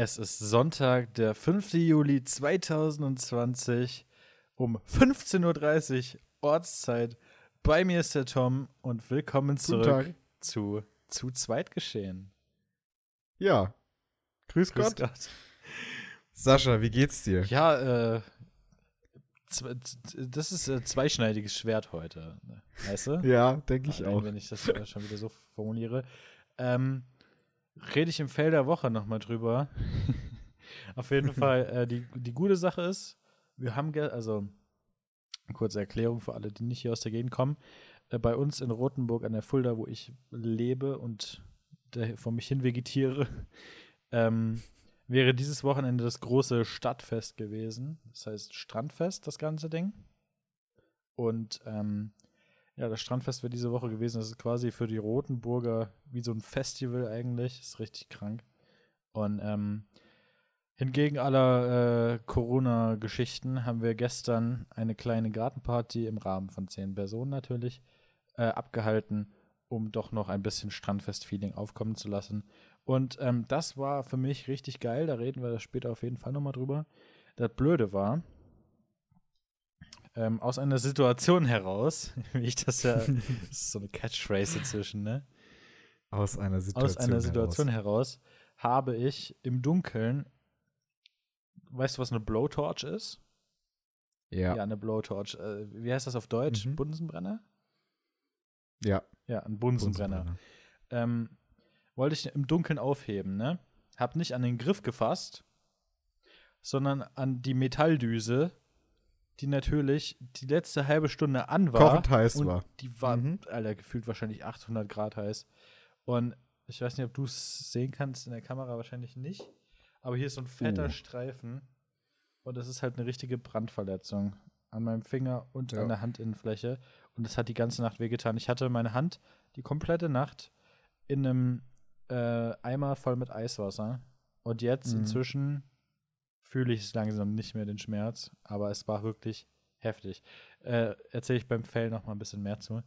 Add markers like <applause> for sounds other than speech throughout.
Es ist Sonntag, der 5. Juli 2020 um 15.30 Uhr Ortszeit. Bei mir ist der Tom und willkommen zurück zu Zu zweit geschehen. Ja. Grüß, Grüß Gott. Gott. Sascha, wie geht's dir? Ja, äh, das ist ein zweischneidiges Schwert heute. Weißt du? ja, denke ich auch. Wenn ich das schon wieder so formuliere. Ähm, rede ich im Feld der Woche nochmal drüber. <laughs> Auf jeden Fall, äh, die, die gute Sache ist, wir haben, also, kurze Erklärung für alle, die nicht hier aus der Gegend kommen. Äh, bei uns in Rothenburg an der Fulda, wo ich lebe und vor mich hin vegetiere, <laughs> ähm, wäre dieses Wochenende das große Stadtfest gewesen. Das heißt Strandfest, das ganze Ding. Und ähm, ja, das Strandfest wäre diese Woche gewesen. Das ist quasi für die Rotenburger wie so ein Festival eigentlich. Ist richtig krank. Und ähm, hingegen aller äh, Corona-Geschichten haben wir gestern eine kleine Gartenparty im Rahmen von zehn Personen natürlich äh, abgehalten, um doch noch ein bisschen Strandfest-Feeling aufkommen zu lassen. Und ähm, das war für mich richtig geil. Da reden wir später auf jeden Fall nochmal drüber. Das Blöde war, ähm, aus einer Situation heraus, <laughs> wie ich das ja, das ist so eine Catchphrase inzwischen, ne? Aus einer Situation, aus einer Situation heraus. heraus habe ich im Dunkeln, weißt du, was eine Blowtorch ist? Ja. Ja, eine Blowtorch. Äh, wie heißt das auf Deutsch? Mhm. Bunsenbrenner? Ja. Ja, ein Bunsenbrenner. Bunsenbrenner. Ähm, wollte ich im Dunkeln aufheben, ne? Hab nicht an den Griff gefasst, sondern an die Metalldüse, die natürlich die letzte halbe Stunde an war. Kochend heiß und war. Die war, mhm. Alter, gefühlt wahrscheinlich 800 Grad heiß. Und ich weiß nicht, ob du es sehen kannst in der Kamera, wahrscheinlich nicht. Aber hier ist so ein fetter uh. Streifen. Und das ist halt eine richtige Brandverletzung an meinem Finger und ja. an der Handinnenfläche. Und das hat die ganze Nacht wehgetan. Ich hatte meine Hand die komplette Nacht in einem äh, Eimer voll mit Eiswasser. Und jetzt mhm. inzwischen fühle ich es langsam nicht mehr den Schmerz, aber es war wirklich heftig. Äh, Erzähle ich beim Fell noch mal ein bisschen mehr zu.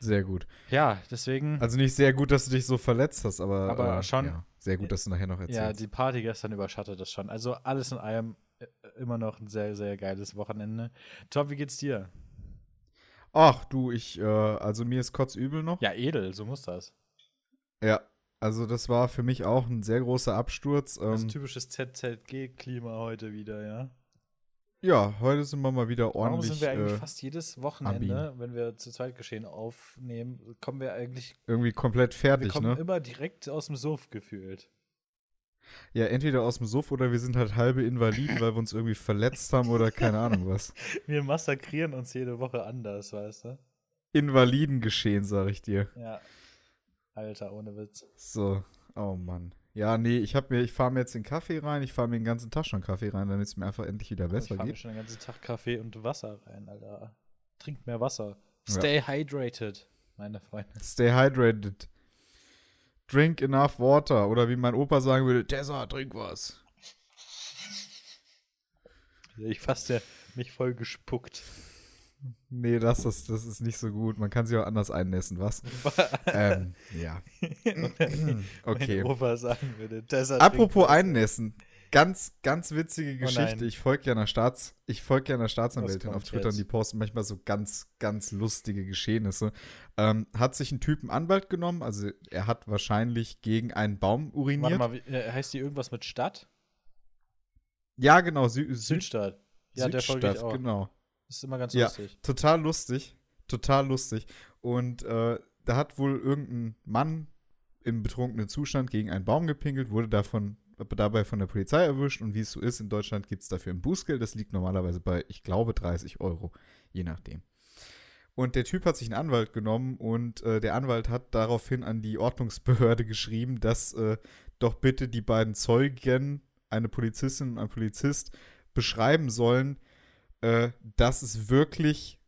Sehr gut. Ja, deswegen. Also nicht sehr gut, dass du dich so verletzt hast, aber, aber äh, schon. Ja, sehr gut, dass du nachher noch erzählst. Ja, die Party gestern überschattet das schon. Also alles in allem äh, immer noch ein sehr, sehr geiles Wochenende. Tom, wie geht's dir? Ach, du, ich, äh, also mir ist kotzübel noch. Ja, edel, so muss das. Ja, also das war für mich auch ein sehr großer Absturz. Das ähm, typisches ZZG-Klima heute wieder, ja. Ja, heute sind wir mal wieder ordentlich. Warum sind wir eigentlich äh, fast jedes Wochenende, wenn wir zu zweit geschehen aufnehmen, kommen wir eigentlich irgendwie komplett fertig, wir kommen ne? immer direkt aus dem Suff gefühlt. Ja, entweder aus dem Suff oder wir sind halt halbe Invaliden, weil wir uns irgendwie verletzt haben oder keine Ahnung was. <laughs> Wir massakrieren uns jede Woche anders, weißt du? Invaliden geschehen, sag ich dir. Ja, Alter, ohne Witz. So, oh Mann. Ja, nee, ich hab mir, ich fahre mir jetzt den Kaffee rein, ich fahre mir den ganzen Tag schon Kaffee rein, damit es mir einfach endlich wieder besser ich geht. Ich fahre mir schon den ganzen Tag Kaffee und Wasser rein, Alter. Trinkt mehr Wasser. Stay ja. hydrated, meine Freunde. Stay hydrated. Drink enough water. Oder wie mein Opa sagen würde, Tessa, trink was. Ich fast ja mich voll gespuckt. Nee, das ist, das ist nicht so gut. Man kann sie auch anders einnässen, was? <laughs> ähm, ja. <laughs> okay. Mein Opa sagen würde, Apropos einnässen. Ganz, ganz witzige oh Geschichte. Oh ich folge ja einer Staats, ich folge ja einer Staatsanwältin auf Twitter jetzt? und die posten manchmal so ganz, ganz lustige Geschehnisse. Ähm, hat sich ein Typ einen Anwalt genommen, also er hat wahrscheinlich gegen einen Baum uriniert. Warte mal, äh, heißt die irgendwas mit Stadt? Ja, genau, Sü Südstadt. Ja, Südstadt, der folge ich auch. genau. Das ist immer ganz ja, lustig. Total lustig. Total lustig. Und äh, da hat wohl irgendein Mann im betrunkenen Zustand gegen einen Baum gepinkelt, wurde davon dabei von der Polizei erwischt und wie es so ist, in Deutschland gibt es dafür ein Bußgeld. Das liegt normalerweise bei, ich glaube, 30 Euro, je nachdem. Und der Typ hat sich einen Anwalt genommen und äh, der Anwalt hat daraufhin an die Ordnungsbehörde geschrieben, dass äh, doch bitte die beiden Zeugen, eine Polizistin und ein Polizist, beschreiben sollen, äh, dass es wirklich,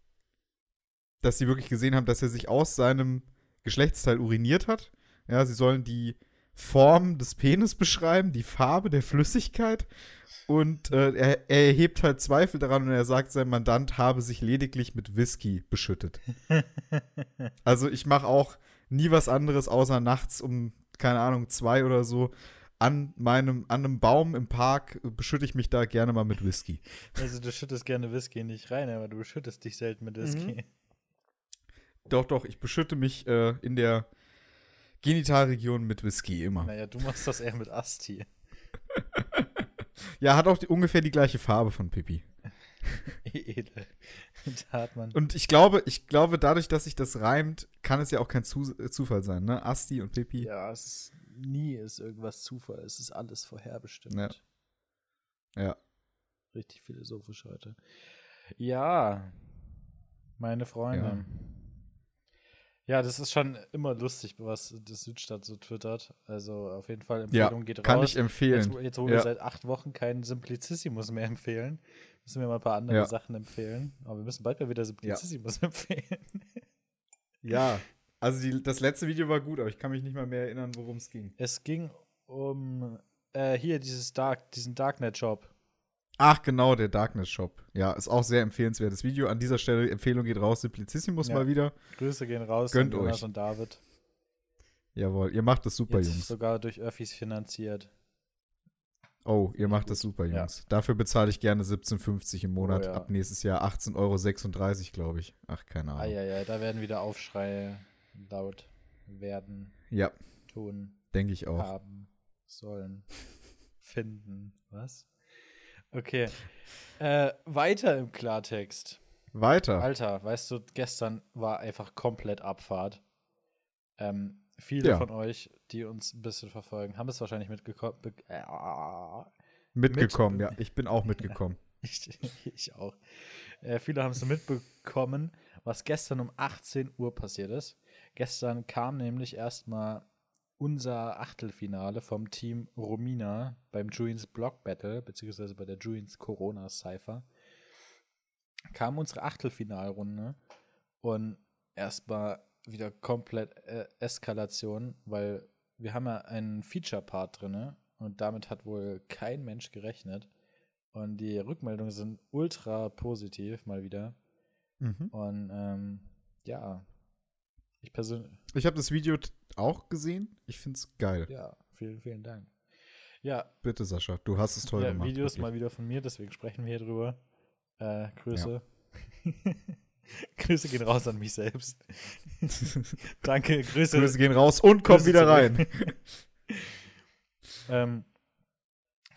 dass sie wirklich gesehen haben, dass er sich aus seinem Geschlechtsteil uriniert hat. Ja, sie sollen die Form des Penis beschreiben, die Farbe der Flüssigkeit. Und äh, er, er, erhebt halt Zweifel daran und er sagt, sein Mandant habe sich lediglich mit Whisky beschüttet. <laughs> also ich mache auch nie was anderes, außer nachts um, keine Ahnung, zwei oder so, an meinem, an einem Baum im Park beschütte ich mich da gerne mal mit Whisky. Also du schüttest gerne Whisky nicht rein, aber du beschüttest dich selten mit Whisky. Mhm. Doch, doch, ich beschütte mich äh, in der Genitalregion mit Whisky immer. Naja, du machst das eher mit Asti. <laughs> ja, hat auch die, ungefähr die gleiche Farbe von Pippi. <laughs> Edel. Da hat man. Und ich glaube, ich glaube, dadurch, dass sich das reimt, kann es ja auch kein Zu Zufall sein, ne? Asti und Pippi. Ja, es ist, nie ist irgendwas Zufall. Es ist alles vorherbestimmt. Ja. ja. Richtig philosophisch heute. Ja, meine Freunde. Ja. Ja, das ist schon immer lustig, was das Südstadt so twittert. Also auf jeden Fall Empfehlung ja, geht raus. Kann ich empfehlen. Jetzt, jetzt wo ja. wir seit acht Wochen keinen Simplicissimus mehr empfehlen, müssen wir mal ein paar andere. Sachen empfehlen. Aber wir müssen bald mal wieder Simplicissimus <laughs> empfehlen. Ja, also die, das letzte Video war gut, aber ich kann mich nicht mal mehr erinnern, worum es ging. Es ging um äh, hier dieses Dark, diesen Darknet-Shop. Ach, genau, der Darkness Shop. Ja, ist auch sehr empfehlenswertes Video. An dieser Stelle Empfehlung geht raus, Simplicissimus ja. mal wieder. Grüße gehen raus Gönnt Jonas euch. und David. Jawohl, ihr macht das super, Jetzt Jungs. sogar durch Öffis finanziert. Oh, ihr macht das super, Jungs. Ja. Dafür bezahle ich gerne 17,50 im Monat. Oh, ja. Ab nächstes Jahr 18,36 Euro, glaube ich. Ach, keine Ahnung. Ah, ja, ja, da werden wieder Aufschreie laut werden. Ja. Tun. Denke ich auch. Haben sollen. <laughs> finden. Was? Okay. Äh, weiter im Klartext. Weiter. Alter, weißt du, gestern war einfach komplett Abfahrt. Ähm, viele ja. von euch, die uns ein bisschen verfolgen, haben es wahrscheinlich mitgekommen. Äh, mitgekommen, mit, ja. Ich bin auch mitgekommen. <laughs> ich, ich, auch. Äh, viele haben es mitbekommen, was gestern um 18 Uhr passiert ist. Gestern kam nämlich erstmal unser Achtelfinale vom Team Romina beim Juins Block Battle, beziehungsweise bei der Juins Corona Cypher, kam unsere Achtelfinalrunde und erstmal wieder komplett äh, Eskalation, weil wir haben ja einen Feature-Part drin und damit hat wohl kein Mensch gerechnet. Und die Rückmeldungen sind ultra positiv mal wieder. Mhm. Und ähm, ja, ich persönlich. Ich habe das Video auch gesehen. Ich finde es geil. Ja, vielen, vielen Dank. Ja. Bitte, Sascha, du hast es toll ja, gemacht. Videos wirklich. mal wieder von mir, deswegen sprechen wir hier drüber. Äh, Grüße. Ja. <laughs> Grüße gehen raus an mich selbst. <laughs> Danke, Grüße. Grüße gehen raus und kommen wieder rein. <laughs> ähm,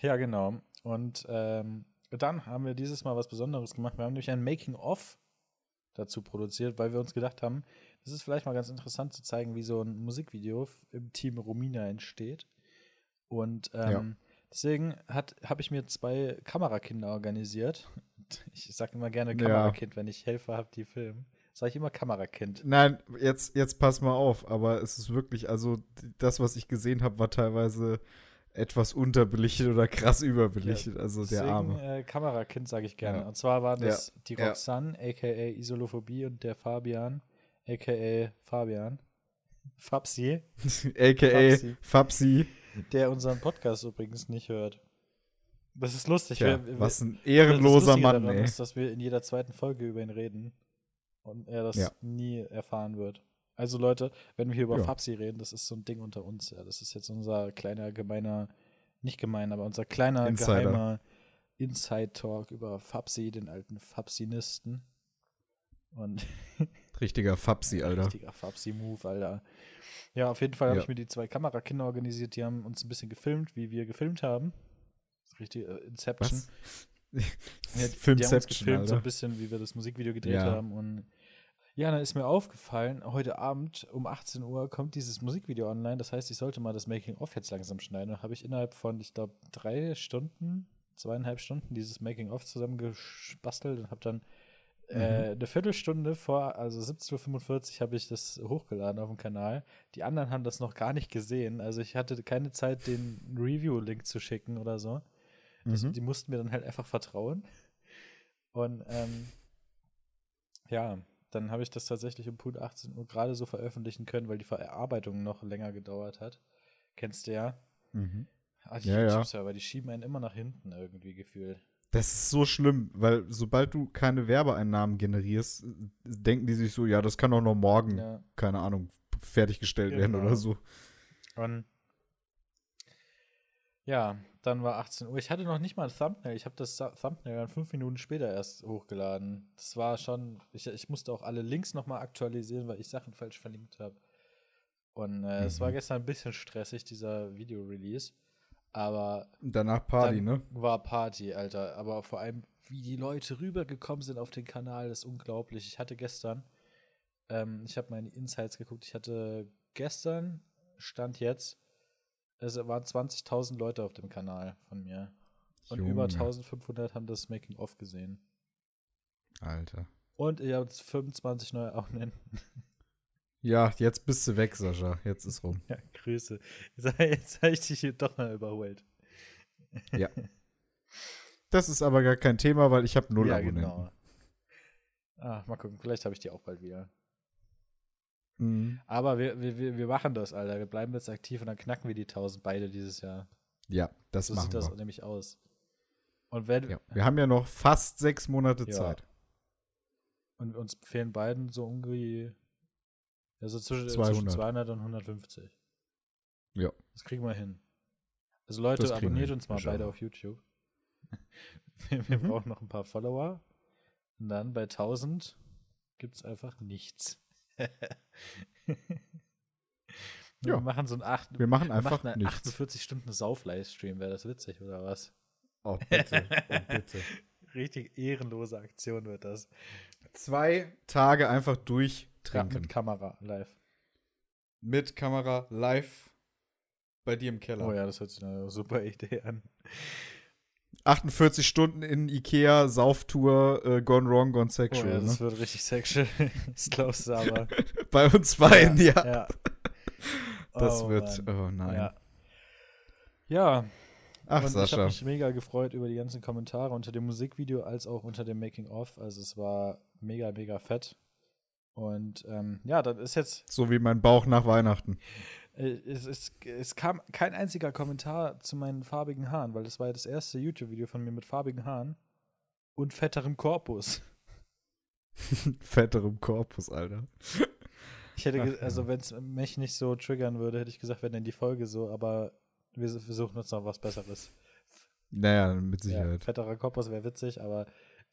ja, genau. Und ähm, dann haben wir dieses Mal was Besonderes gemacht. Wir haben nämlich ein Making-of dazu produziert, weil wir uns gedacht haben, es ist vielleicht mal ganz interessant zu zeigen, wie so ein Musikvideo im Team Romina entsteht. Und ähm, ja. deswegen habe ich mir zwei Kamerakinder organisiert. <laughs> Ich sage immer gerne Kamerakind, ja. wenn ich Helfer habe, die filmen. Sage ich immer Kamerakind. Nein, jetzt, jetzt pass mal auf, aber es ist wirklich, also das, was ich gesehen habe, war teilweise etwas unterbelichtet oder krass überbelichtet. Ja, also deswegen, der Arme. Äh, Kamerakind sage ich gerne. Ja. Und zwar waren das ja. die Roxanne, aka Isolophobie, und der Fabian, aka Fabian. Fabsi. <laughs> aka Fabsi. Der unseren Podcast übrigens nicht hört. Das ist lustig. Tja, wir, was ein ehrenloser Mann, daran ey. ist, dass wir in jeder zweiten Folge über ihn reden und er das ja. nie erfahren wird. Also Leute, wenn wir hier über ja. Fabsi reden, das ist so ein Ding unter uns. Ja, das ist jetzt unser kleiner gemeiner, nicht gemein, aber unser kleiner Insider. geheimer Inside-Talk über Fabsi, den alten Fabsinisten. Und <laughs> Richtiger Fabsi, Alter. Richtiger Fabsi-Move, Alter. Ja, auf jeden Fall habe ja. ich mir die zwei Kamerakinder organisiert, die haben uns ein bisschen gefilmt, wie wir gefilmt haben. Richtig, äh, Inception. Was? <laughs> ja, die, die haben uns gefilmt, Alter. so ein bisschen, wie wir das Musikvideo gedreht ja. haben. Und ja, dann ist mir aufgefallen, heute Abend um 18 Uhr kommt dieses Musikvideo online. Das heißt, ich sollte mal das Making-of jetzt langsam schneiden. Da habe ich innerhalb von, ich glaube, drei Stunden, zweieinhalb Stunden dieses Making-of zusammengespastelt und habe dann äh, mhm. eine Viertelstunde vor, also 17.45 Uhr habe ich das hochgeladen auf dem Kanal. Die anderen haben das noch gar nicht gesehen. Also ich hatte keine Zeit, den Review-Link zu schicken oder so. Das, mhm. Die mussten mir dann halt einfach vertrauen. Und ähm, ja, dann habe ich das tatsächlich um Punkt 18 Uhr gerade so veröffentlichen können, weil die Verarbeitung noch länger gedauert hat. Kennst du ja? Mhm. Ah, die ja, ja. aber die schieben einen immer nach hinten irgendwie gefühlt. Das ist so schlimm, weil sobald du keine Werbeeinnahmen generierst, denken die sich so, ja, das kann doch noch morgen, ja. keine Ahnung, fertiggestellt genau. werden oder so. Und Ja, dann war 18 Uhr. Ich hatte noch nicht mal ein Thumbnail. Ich habe das Thu- Thumbnail dann fünf Minuten später erst hochgeladen. Das war schon. Ich, ich musste auch alle Links nochmal aktualisieren, weil ich Sachen falsch verlinkt habe. Und äh, es war Mhm. gestern ein bisschen stressig, dieser Video-Release. Aber Danach Party, ne? war Party, Alter. Aber vor allem, wie die Leute rübergekommen sind auf den Kanal, ist unglaublich. Ich hatte gestern, ähm, ich habe meine Insights geguckt, ich hatte gestern, stand jetzt, es waren 20.000 Leute auf dem Kanal von mir. Und über Junge, 1500 haben das Making-of gesehen. Alter. Und ich habe 25 neue Abonnenten. Ja, jetzt bist du weg, Sascha. Jetzt ist rum. Ja, Grüße. Jetzt habe ich dich hier doch mal überholt. Ja. Das ist aber gar kein Thema, weil ich habe null ja, Abonnenten. genau. Ah, mal gucken, vielleicht habe ich die auch bald wieder. Mhm. Aber wir, wir, wir wir machen das, Alter. Wir bleiben jetzt aktiv und dann knacken wir die 1000 beide dieses Jahr. Ja, das So machen sieht das wir. nämlich aus. Und wenn Ja. Wir haben ja noch fast sechs Monate Ja. Zeit. und uns fehlen beiden so irgendwie also zwischen, 200. zwischen 200 und 150. Ja. Das kriegen wir hin. Also Leute, wir abonniert uns mal beide wir. auf YouTube. <laughs> wir wir Mhm. brauchen noch ein paar Follower. Und dann bei 1000 gibt es einfach nichts. <laughs> Ja. Wir machen so ein 8, Wir machen wir einfach machen einen nichts. 48 Stunden Sauf-Livestream. Wäre das witzig oder was? Oh, bitte. Oh, bitte. <laughs> Richtig ehrenlose Aktion wird das. Zwei Tage einfach Ja, durchtrinken. mit Kamera live. mit Kamera live bei dir im Keller. Oh ja, das hört sich eine super Idee an. 48 Stunden in Ikea, Sauftour, äh, Gone Wrong, Gone Oh Sexual. ja, das ne? wird richtig sexual. <laughs> das glaubst du aber. <laughs> Bei uns beiden, ja. ja. Das Oh, wird, Mann. oh nein. Ja. Ja, Ach, und ich habe Sascha. mich mega gefreut über die ganzen Kommentare unter dem Musikvideo als auch unter dem Making-of. Also es war mega, mega fett. Und ähm, ja, das ist jetzt, So wie mein Bauch nach Weihnachten. äh, es, es, es kam kein einziger Kommentar zu meinen farbigen Haaren, weil das war ja das erste YouTube-Video von mir mit farbigen Haaren und fetterem Korpus. <laughs> Fetterem Korpus, Alter. Ich hätte, Ach, ja. also wenn es mich nicht so triggern würde, hätte ich gesagt, wenn denn die Folge so, aber wir versuchen uns noch was Besseres. Naja, mit Ja, Sicherheit. fetterer Korpus wäre witzig, aber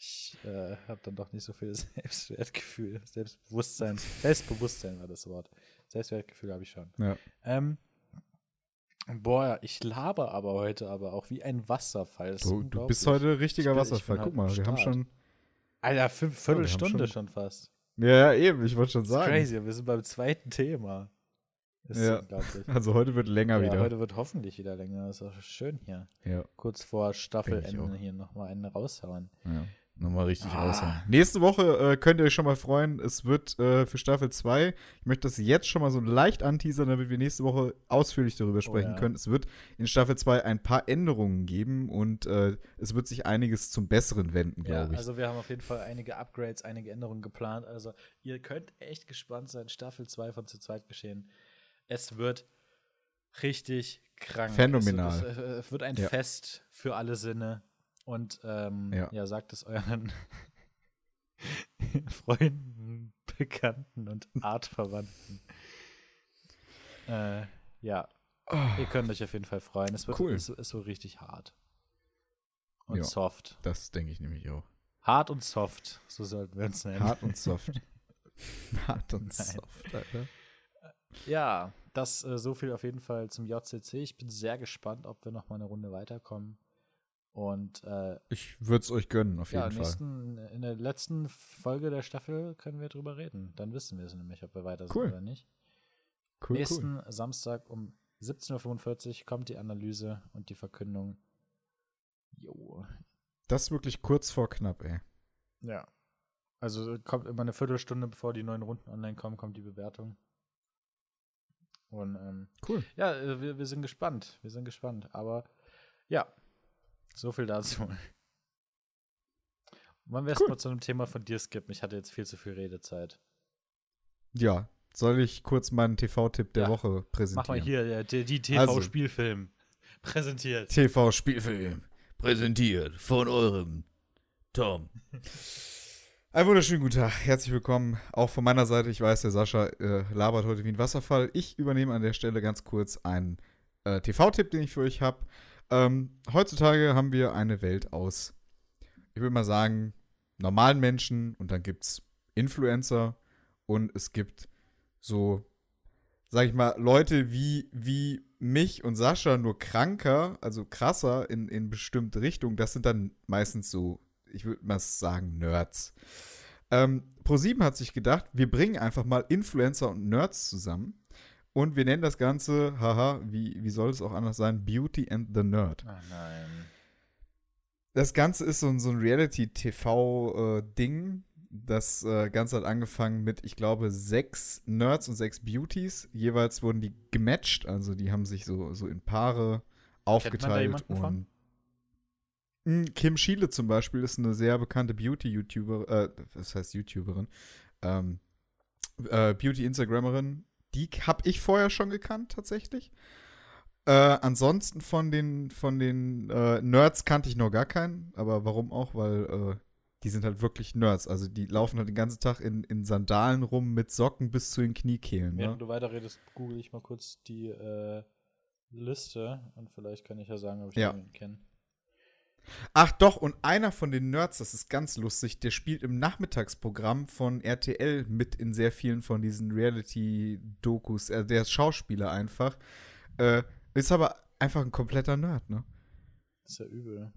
ich äh, habe dann doch nicht so viel <laughs> Selbstwertgefühl. Selbstbewusstsein. Selbstbewusstsein war das Wort. Selbstwertgefühl habe ich schon. Ja. Ähm, boah, ich laber aber heute aber auch wie ein Wasserfall. Du, du bist heute richtiger Ich bin- Wasserfall. Guck halt mal, wir haben schon. Alter, fünf, Viertelstunde schon- schon fast. Ja, ja, eben, ich wollte schon sagen. crazy. Wir sind beim zweiten Thema. Das ist Ja. unglaublich. <laughs> Also heute wird länger Ja, wieder. heute wird hoffentlich wieder länger. Das ist auch schön hier. ja, Kurz vor Staffelende hier nochmal einen raushauen. ja. Nochmal richtig Ah. raushauen. Nächste Woche äh, könnt ihr euch schon mal freuen. Es wird äh, für Staffel 2, ich möchte das jetzt schon mal so leicht anteasern, damit wir nächste Woche ausführlich darüber sprechen Oh ja. können. Es wird in Staffel 2 ein paar Änderungen geben und äh, es wird sich einiges zum Besseren wenden, Ja, glaube ich. also wir haben auf jeden Fall einige Upgrades, einige Änderungen geplant. Also ihr könnt echt gespannt sein. Staffel 2 von zu zweit geschehen. Es wird richtig krank. Phänomenal. Es wird, es, es wird ein Ja. Fest für alle Sinne. Und ähm, Ja. ja. sagt es euren <laughs> Freunden, Bekannten und <laughs> Artverwandten. äh, ja, ihr könnt euch auf jeden Fall freuen. Es wird, Cool. es, es wird richtig hart. Und Ja. soft. das denke ich nämlich auch. Hart und soft, so sollten wir uns nennen. Hart und <laughs> soft. Hart und Nein. soft, Alter. Ja, das äh, so viel auf jeden Fall zum JCC. Ich bin sehr gespannt, ob wir noch mal eine Runde weiterkommen. Und äh, Ich würde es euch gönnen, auf ja, jeden Fall. nächsten, in der letzten Folge der Staffel können wir drüber reden. Dann wissen wir es nämlich, ob wir weiter sind Cool. oder nicht. Cool, nächsten Samstag um 17.45 Uhr kommt die Analyse und die Verkündung. Jo. Das ist wirklich kurz vor knapp, ey. Ja. Also kommt immer eine Viertelstunde, bevor die neuen Runden online kommen, kommt die Bewertung. Und ähm, Cool. Ja, äh, wir, wir sind gespannt. Wir sind gespannt. Aber ja, so viel dazu. Wollen wir Cool. erstmal zu einem Thema von dir skippen? Ich hatte jetzt viel zu viel Redezeit. Ja, soll ich kurz meinen TV-Tipp der Ja. Woche Mach präsentieren? mal hier, der, die, die Also. TV-Spielfilm. Präsentiert. TV-Spielfilm. Präsentiert von eurem Tom. Einen wunderschönen guten Tag. Herzlich willkommen. Auch von meiner Seite. Ich weiß, der Sascha äh, labert heute wie ein Wasserfall. Ich übernehme an der Stelle ganz kurz einen äh, TV-Tipp, den ich für euch habe. Ähm, heutzutage haben wir eine Welt aus, ich würde mal sagen, normalen Menschen und dann gibt es Influencer und es gibt so, sag ich mal, Leute wie, wie mich und Sascha nur kranker, also krasser in, in bestimmte Richtungen. Das sind dann meistens so, ich würde mal sagen, Nerds. Ähm, ProSieben hat sich gedacht, wir bringen einfach mal Influencer und Nerds zusammen. Und wir nennen das Ganze, haha, wie, wie soll es auch anders sein, Beauty and the Nerd. Ah, nein. Das Ganze ist so, ein- so ein Reality-TV-Ding. das äh, Ganze hat angefangen mit, ich glaube, sechs Nerds und sechs Beauties. Jeweils wurden die gematcht, also die haben sich so, so in Paare aufgeteilt. jemanden von? und Mm, Kim Schiele zum Beispiel ist eine sehr bekannte Beauty-YouTuber, äh, was heißt YouTuberin, ähm, äh, Beauty-Instagrammerin. Die habe ich vorher schon gekannt, tatsächlich. Äh, ansonsten von den, von den äh, Nerds kannte ich noch gar keinen, aber warum auch? Weil äh, die sind halt wirklich Nerds. Also die laufen halt den ganzen Tag in, in Sandalen rum mit Socken bis zu den Kniekehlen. Ne? Während du weiterredest, google ich mal kurz die äh, Liste und vielleicht kann ich ja sagen, ob ich Ja. den kenne. Ach doch, und einer von den Nerds, das ist ganz lustig, der spielt im Nachmittagsprogramm von RTL mit in sehr vielen von diesen Reality-Dokus. Er, der ist Schauspieler einfach. Äh, ist aber einfach ein kompletter Nerd, ne? Das ist ja übel.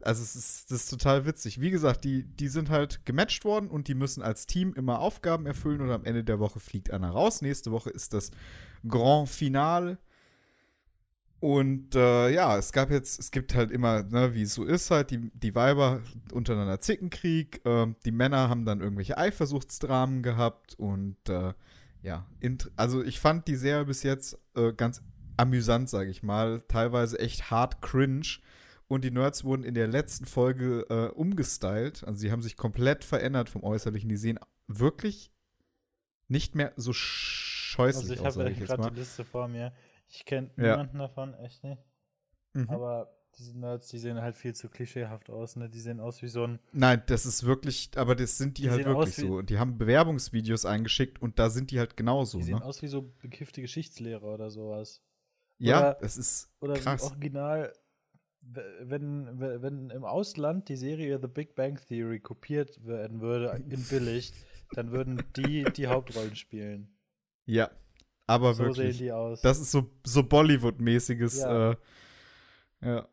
Also es ist, das ist total witzig. Wie gesagt, die, die sind halt gematcht worden und die müssen als Team immer Aufgaben erfüllen und am Ende der Woche fliegt einer raus. Nächste Woche ist das Grand Finale. Und äh, ja, es gab jetzt, es gibt halt immer, ne, wie es so ist, halt, die, die Weiber untereinander Zickenkrieg, ähm, die Männer haben dann irgendwelche Eifersuchtsdramen gehabt und äh, ja, also ich fand die Serie bis jetzt äh, ganz amüsant, sage ich mal, teilweise echt hart cringe. Und die Nerds wurden in der letzten Folge äh, umgestylt. Also sie haben sich komplett verändert vom Äußerlichen. Die sehen wirklich nicht mehr so scheußlich Also ich aus, habe ich jetzt gerade mal. die Liste vor mir. Ich kenne Ja. niemanden davon, echt nicht. Mhm. Aber diese Nerds, die sehen halt viel zu klischeehaft aus, ne? Die sehen aus wie so ein. Nein, das ist wirklich, aber das sind die, Die halt wirklich so. Und die haben Bewerbungsvideos eingeschickt und da sind die halt genauso. Die sehen Ne? aus wie so bekiffte Geschichtslehrer oder sowas. Ja, oder- das ist Oder krass. original, wenn, wenn im Ausland die Serie The Big Bang Theory kopiert werden würde, in billig, dann würden die die Hauptrollen spielen. Ja, aber so wirklich. sehen die aus. Das ist so, so Bollywood-mäßiges. Ja. Äh, ja.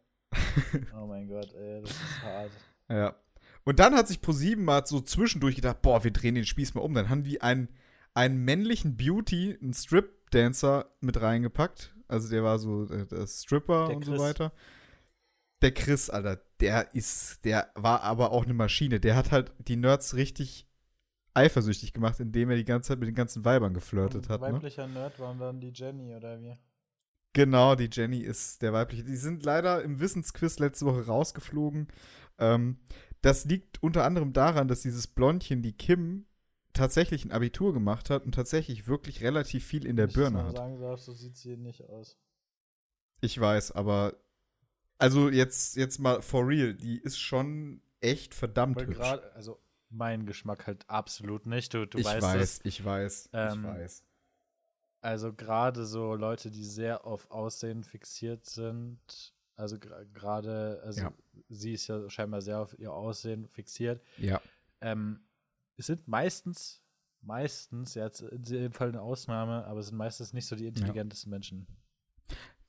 oh mein Gott, ey, das ist hart. Ja. Und dann hat sich ProSieben mal so zwischendurch gedacht, boah, wir drehen den Spieß mal um. Dann haben die einen, einen männlichen Beauty, einen Strip-Dancer mit reingepackt. Also der war so äh, der Stripper Der und so Chris. weiter. Der Chris, Alter, der ist, der war aber auch eine Maschine. Der hat halt die Nerds richtig eifersüchtig gemacht, indem er die ganze Zeit mit den ganzen Weibern geflirtet hat. Ne? Weiblicher Nerd waren dann die Jenny oder wie? Genau, die Jenny ist der weibliche. Die sind leider im Wissensquiz letzte Woche rausgeflogen. Ähm, das liegt unter anderem daran, dass dieses Blondchen, die Kim, tatsächlich ein Abitur gemacht hat und tatsächlich wirklich relativ viel in der ich Birne hat. sagen darf, so sieht sie nicht aus. Ich weiß, aber also jetzt, jetzt mal for real, die ist schon echt verdammt hübsch. gerade, also mein Geschmack halt absolut nicht. Du, du ich weißt weiß, es. ich weiß, Ähm, ich weiß. Also gerade so Leute, die sehr auf Aussehen fixiert sind, also gerade, also Ja. sie ist ja scheinbar sehr auf ihr Aussehen fixiert. Ja, Ähm, es sind meistens, meistens, ja, jetzt in dem Fall eine Ausnahme, aber es sind meistens nicht so die intelligentesten Menschen.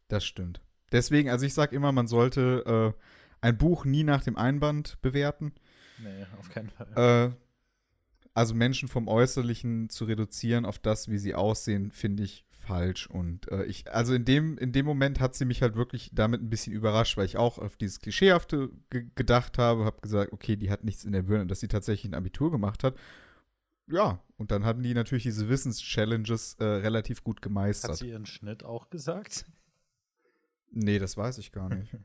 das stimmt. Deswegen, also ich sag immer, man sollte äh, ein Buch nie nach dem Einband bewerten. Nee, auf keinen Fall. Äh, also Menschen vom Äußerlichen zu reduzieren auf das, wie sie aussehen, finde ich falsch. Und äh, ich, also in dem, in dem Moment hat sie mich halt wirklich damit ein bisschen überrascht, weil ich auch auf dieses Klischeehafte ge gedacht habe, habe gesagt, okay, die hat nichts in der Birne, dass sie tatsächlich ein Abitur gemacht hat. Ja, und dann hatten die natürlich diese Wissens-Challenges äh, relativ gut Hat gemeistert. sie ihren Schnitt auch gesagt? Nee, das weiß ich gar nicht.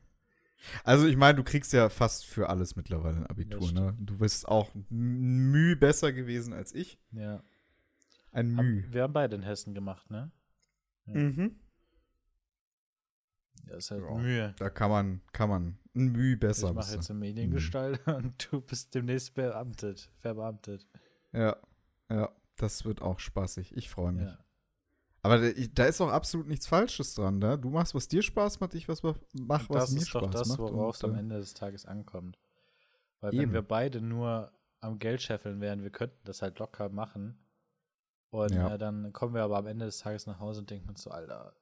Also ich meine, du kriegst ja fast für alles mittlerweile ein Abitur, ne? Du bist auch müh besser gewesen als ich. Ja. Ein Müh. Haben, wir haben beide in Hessen gemacht, ne? Ja. Mhm. Ja, ist halt Ja. Mühe. Da kann man, kann man ein Müh besser. ich mache jetzt eine Mediengestalt und du bist demnächst beamtet, verbeamtet. Ja, ja, das wird auch spaßig. Ich freue mich. Ja. Aber da, ist auch absolut nichts Falsches dran, da. Du machst, was dir Spaß macht, ich was mach, was das mir ist Spaß doch das, macht. worauf es am äh, Ende des Tages ankommt. Weil Eben. wenn wir beide nur am Geld scheffeln wären, wir könnten das halt locker machen. Und Ja. äh, dann kommen wir aber am Ende des Tages nach Hause und denken uns so, Alter,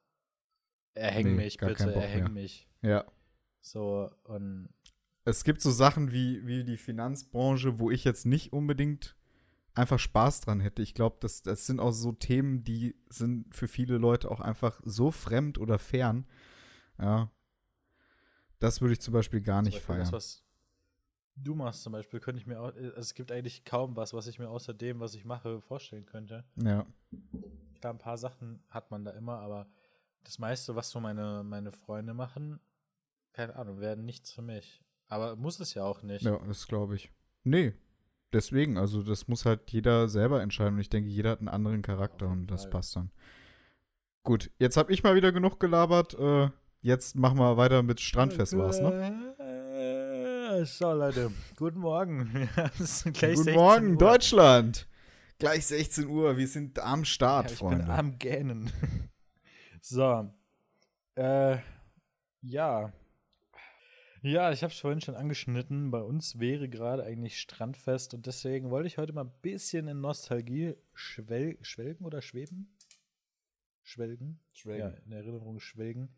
erhäng Nee, mich bitte, erhäng mehr. mich. Ja. So, und Es gibt so Sachen wie, wie die Finanzbranche, wo ich jetzt nicht unbedingt einfach Spaß dran hätte. Ich glaube, das, das sind auch so Themen, die sind für viele Leute auch einfach so fremd oder fern. Ja. Das würde ich zum Beispiel gar nicht Beispiel feiern. das, was du machst zum Beispiel, könnte ich mir auch, also es gibt eigentlich kaum was, was ich mir außer dem, was ich mache, vorstellen könnte. ja. Klar, ein paar Sachen hat man da immer, aber das meiste, was so meine, meine Freunde machen, keine Ahnung, werden nichts für mich. Aber muss es ja auch nicht. Ja, das glaube ich. Nee. Deswegen, also das muss halt jeder selber entscheiden. Und ich denke, jeder hat einen anderen Charakter und das Fall. passt dann. Gut, jetzt habe ich mal wieder genug gelabert. Äh, jetzt machen wir weiter mit Strandfest war's, ne? Äh, So, Leute, guten Morgen. <laughs> Ja, Guten 16 Morgen, Uhr. Deutschland. Gleich 16 Uhr, wir sind am Ja, Start, ich Freunde. bin am Gähnen. <laughs> so. Äh, ja. Ja, ich habe es vorhin schon angeschnitten. Bei uns wäre gerade eigentlich Strandfest und deswegen wollte ich heute mal ein bisschen in Nostalgie schwel schwelgen oder schweben? Schwelgen? Ja, in Erinnerung schwelgen.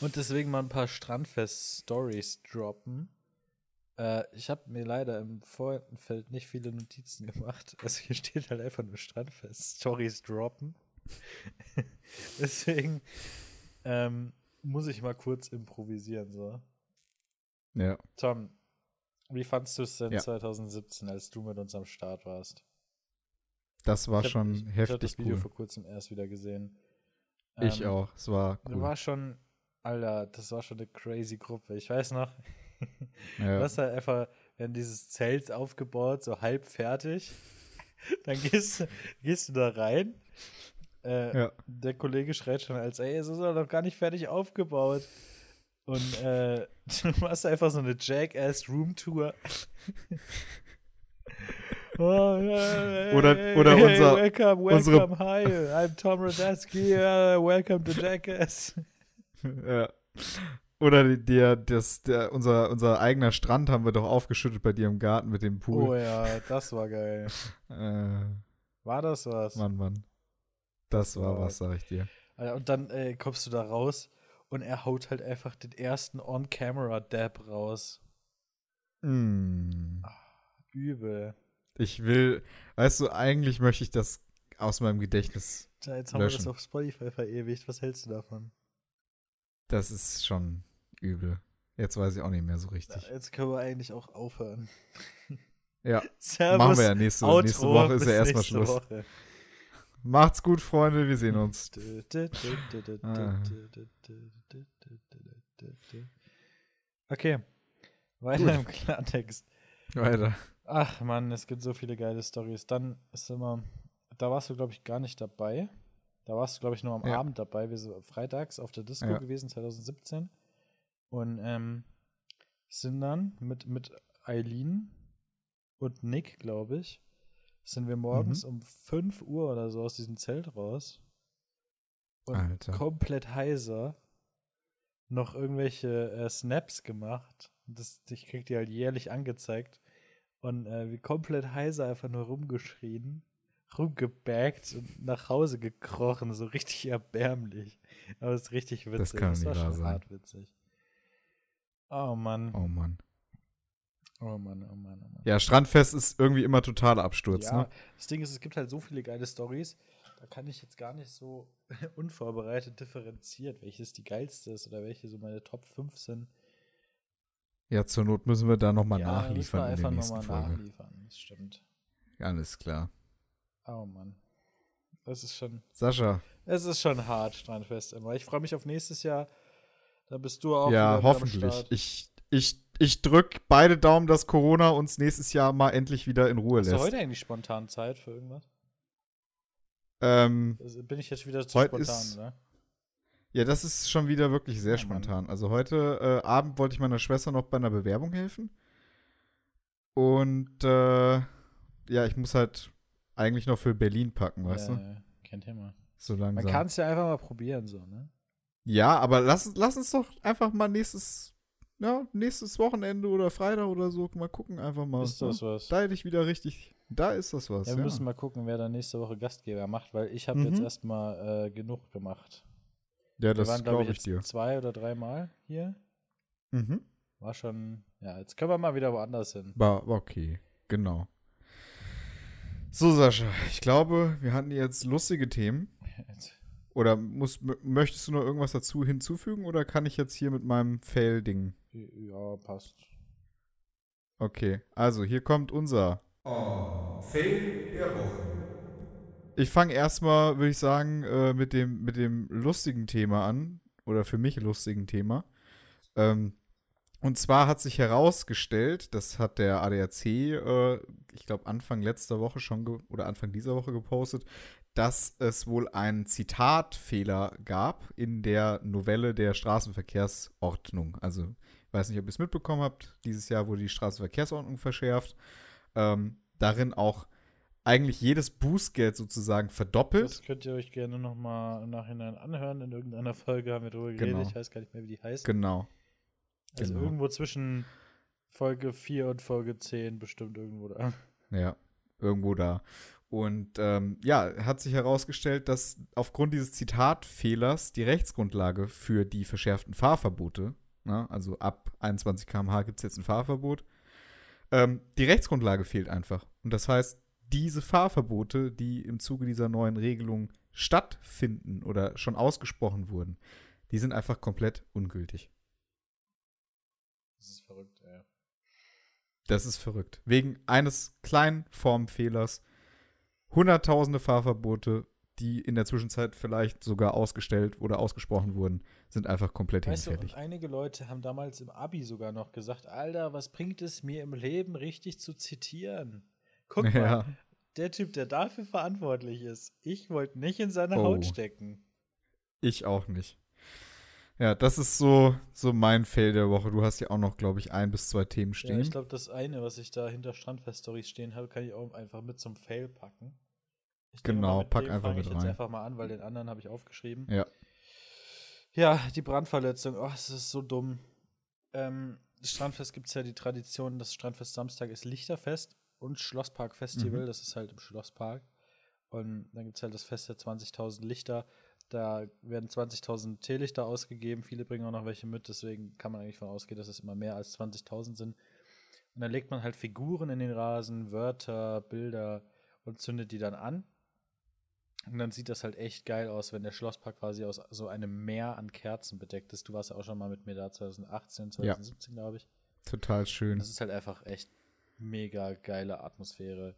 Und deswegen mal ein paar Strandfest-Stories droppen. Äh, ich habe mir leider im Vorfeld nicht viele Notizen gemacht. Also hier steht halt einfach nur Strandfest-Stories droppen. <laughs> deswegen ähm, muss ich mal kurz improvisieren. So. Ja. Tom, wie fandst du es denn Ja. 2017, als du mit uns am Start warst? Das war Ich hab- schon ich, Ich habe heftig das Video cool. vor kurzem erst wieder gesehen. Ich Ähm, auch. Es war cool. war schon, Alter, das war schon eine crazy Gruppe. Ich weiß noch, ja. du hast halt einfach, wenn dieses Zelt aufgebaut, so halb fertig, <laughs> dann gehst, du- gehst du da rein. Äh, Ja. Der Kollege schreit schon als, ey, es ist doch noch gar nicht fertig aufgebaut. Und äh, <laughs> du machst einfach so eine Jackass-Room-Tour. <laughs> Oh, ja, Oder- hey, oder hey, unser- welcome, unsere- welcome, hi, I'm Tom Radetzky, uh, welcome to Jackass. <laughs> ja. Oder der, das, der, unser, unser eigener Strand haben wir doch aufgeschüttet bei dir im Garten mit dem Oh Pool. ja, das war geil. Äh, War das was? Mann, Mann. Das war was, sag ich dir. Und dann äh, kommst du da raus und er haut halt einfach den ersten On-Camera-Dab raus. Mm. Übel. Ich will, weißt du, eigentlich möchte ich das aus meinem Gedächtnis. Tja, Jetzt haben wir das Löschen. auf Spotify verewigt. Was hältst du davon? Das ist schon übel. Jetzt weiß ich auch nicht mehr so richtig. Ja, jetzt können wir eigentlich auch aufhören. Ja, <laughs> Servus. machen wir ja nächste, Outro, nächste Woche ist ja erstmal Schluss. Woche. Macht's gut, Freunde, wir sehen uns. Ah. Okay. Weiter im Klartext. Weiter. Ach Mann, es gibt so viele geile Stories. Dann ist immer, da warst du, glaube ich, gar nicht dabei. Da warst du, glaube ich, nur am Ja. Abend dabei. Wir sind freitags auf der Disco Ja. gewesen, 2017. Und ähm, sind dann mit, mit Eileen und Nick, glaube ich, sind wir morgens Mhm. um 5 Uhr oder so aus diesem Zelt raus. Und Alter. komplett heiser noch irgendwelche äh, Snaps gemacht. Das, ich krieg die halt jährlich angezeigt. Und äh, wie komplett heiser einfach nur rumgeschrien, rumgebaggt und nach Hause gekrochen, so richtig erbärmlich. Aber es ist richtig witzig. Das kann war nicht wahr schon sein. hart witzig. Oh Mann. Oh Mann. Oh Mann, oh Mann, oh Mann. Ja, Strandfest ist irgendwie immer totaler Absturz, Ja, ne? das Ding ist, es gibt halt so viele geile Stories, da kann ich jetzt gar nicht so <laughs> unvorbereitet differenziert, welches die geilste ist oder welche so meine Top 5 sind. Ja, zur Not müssen wir da nochmal ja, müssen wir nachliefern in der einfach nächsten nochmal Folge. nachliefern. Das stimmt. Alles klar. Oh Mann. Das ist schon, Sascha, es ist schon hart, Strandfest immer. Ich freue mich auf nächstes Jahr. Da bist du auch ja, hoffentlich. Ich, ich, ich drück beide Daumen, dass Corona uns nächstes Jahr mal endlich wieder in Ruhe Hast du lässt. heute eigentlich spontan Zeit für irgendwas? Ähm, Also bin ich jetzt wieder zu spontan, ist- oder? ja, das ist schon wieder wirklich sehr Oh Mann. spontan. Also heute äh, Abend wollte ich meiner Schwester noch bei einer Bewerbung helfen. Und äh, ja, ich muss halt eigentlich noch für Berlin packen, weißt ja, du? ja, kein Thema. So langsam. Man kann es ja einfach mal probieren, so, ne? Ja, aber lass, lass uns doch einfach mal nächstes, ja, nächstes Wochenende oder Freitag oder so mal gucken, einfach mal. Ist das ne? was? Da hätte ich wieder richtig, da ist das was. Ja, Ja, wir müssen mal gucken, wer da nächste Woche Gastgeber macht, weil ich habe Mhm. jetzt erstmal äh, genug gemacht. ja Wir das glaube ich, ich dir. zwei oder dreimal hier. Mhm. War schon, ja, jetzt können wir mal wieder woanders hin. War okay, genau. So, Sascha, ich glaube, wir hatten jetzt lustige Themen. <laughs> Jetzt- Oder muss, möchtest du noch irgendwas dazu hinzufügen oder kann ich jetzt hier mit meinem Fail-Ding? Ja, passt. Okay, also hier kommt unser Fail der Woche. Ich fange erstmal, würde ich sagen, äh, mit, dem, mit dem lustigen Thema an. Oder für mich lustigen Thema. Ähm, und zwar hat sich herausgestellt, das hat der ADAC, äh, ich glaube, Anfang letzter Woche schon oder Anfang dieser Woche gepostet, dass es wohl einen Zitatfehler gab in der Novelle der Straßenverkehrsordnung. Also, ich weiß nicht, ob ihr es mitbekommen habt, dieses Jahr wurde die Straßenverkehrsordnung verschärft. Ähm, darin auch eigentlich jedes Bußgeld sozusagen verdoppelt. Das könnt ihr euch gerne nochmal im Nachhinein anhören. In irgendeiner Folge haben wir drüber geredet. Genau. Ich weiß gar nicht mehr, wie die heißt. Genau. Also genau. irgendwo zwischen Folge 4 und Folge 10 bestimmt irgendwo da. Ja, irgendwo da. Und ähm, ja, hat sich herausgestellt, dass aufgrund dieses Zitatfehlers die Rechtsgrundlage für die verschärften Fahrverbote, na, also ab 21 km/h gibt es jetzt ein Fahrverbot, ähm, die Rechtsgrundlage fehlt einfach. Und das heißt, diese Fahrverbote, die im Zuge dieser neuen Regelung stattfinden oder schon ausgesprochen wurden, die sind einfach komplett ungültig. Das ist verrückt, ey. Das ist verrückt. Wegen eines kleinen Formfehlers hunderttausende Fahrverbote, die in der Zwischenzeit vielleicht sogar ausgestellt oder ausgesprochen wurden, sind einfach komplett Weißt du, hinfällig. einige Leute haben damals im Abi sogar noch gesagt, Alter, was bringt es mir im Leben richtig zu zitieren? Guck <laughs> mal, Ja, der Typ, der dafür verantwortlich ist, ich wollte nicht in seine Oh. Haut stecken. ich auch nicht. Ja, das ist so, so mein Fail der Woche. Du hast ja auch noch, glaube ich, ein bis zwei Themen Ja, stehen. ich glaube, das eine, was ich da hinter Strandfest-Stories stehen habe, kann ich auch einfach mit zum Fail packen. Ich denke Genau, mit pack einfach mit ich jetzt rein. einfach mal an, weil den anderen habe ich aufgeschrieben. Ja. Ja, die Brandverletzung. Oh, es ist so dumm. Ähm, das Strandfest gibt es ja die Tradition, das Strandfest Samstag ist Lichterfest und Schlosspark-Festival. Mhm. Das ist halt im Schlosspark. Und dann gibt es halt das Fest der 20.000 Lichter. Da werden 20.000 Teelichter ausgegeben. Viele bringen auch noch welche mit. Deswegen kann man eigentlich von ausgehen, dass es immer mehr als 20.000 sind. Und dann legt man halt Figuren in den Rasen, Wörter, Bilder und zündet die dann an. Und dann sieht das halt echt geil aus, wenn der Schlosspark quasi aus so einem Meer an Kerzen bedeckt ist. Du warst ja auch schon mal mit mir da 2018, 2017, glaube ich. Total schön. Das ist halt einfach echt mega geile Atmosphäre.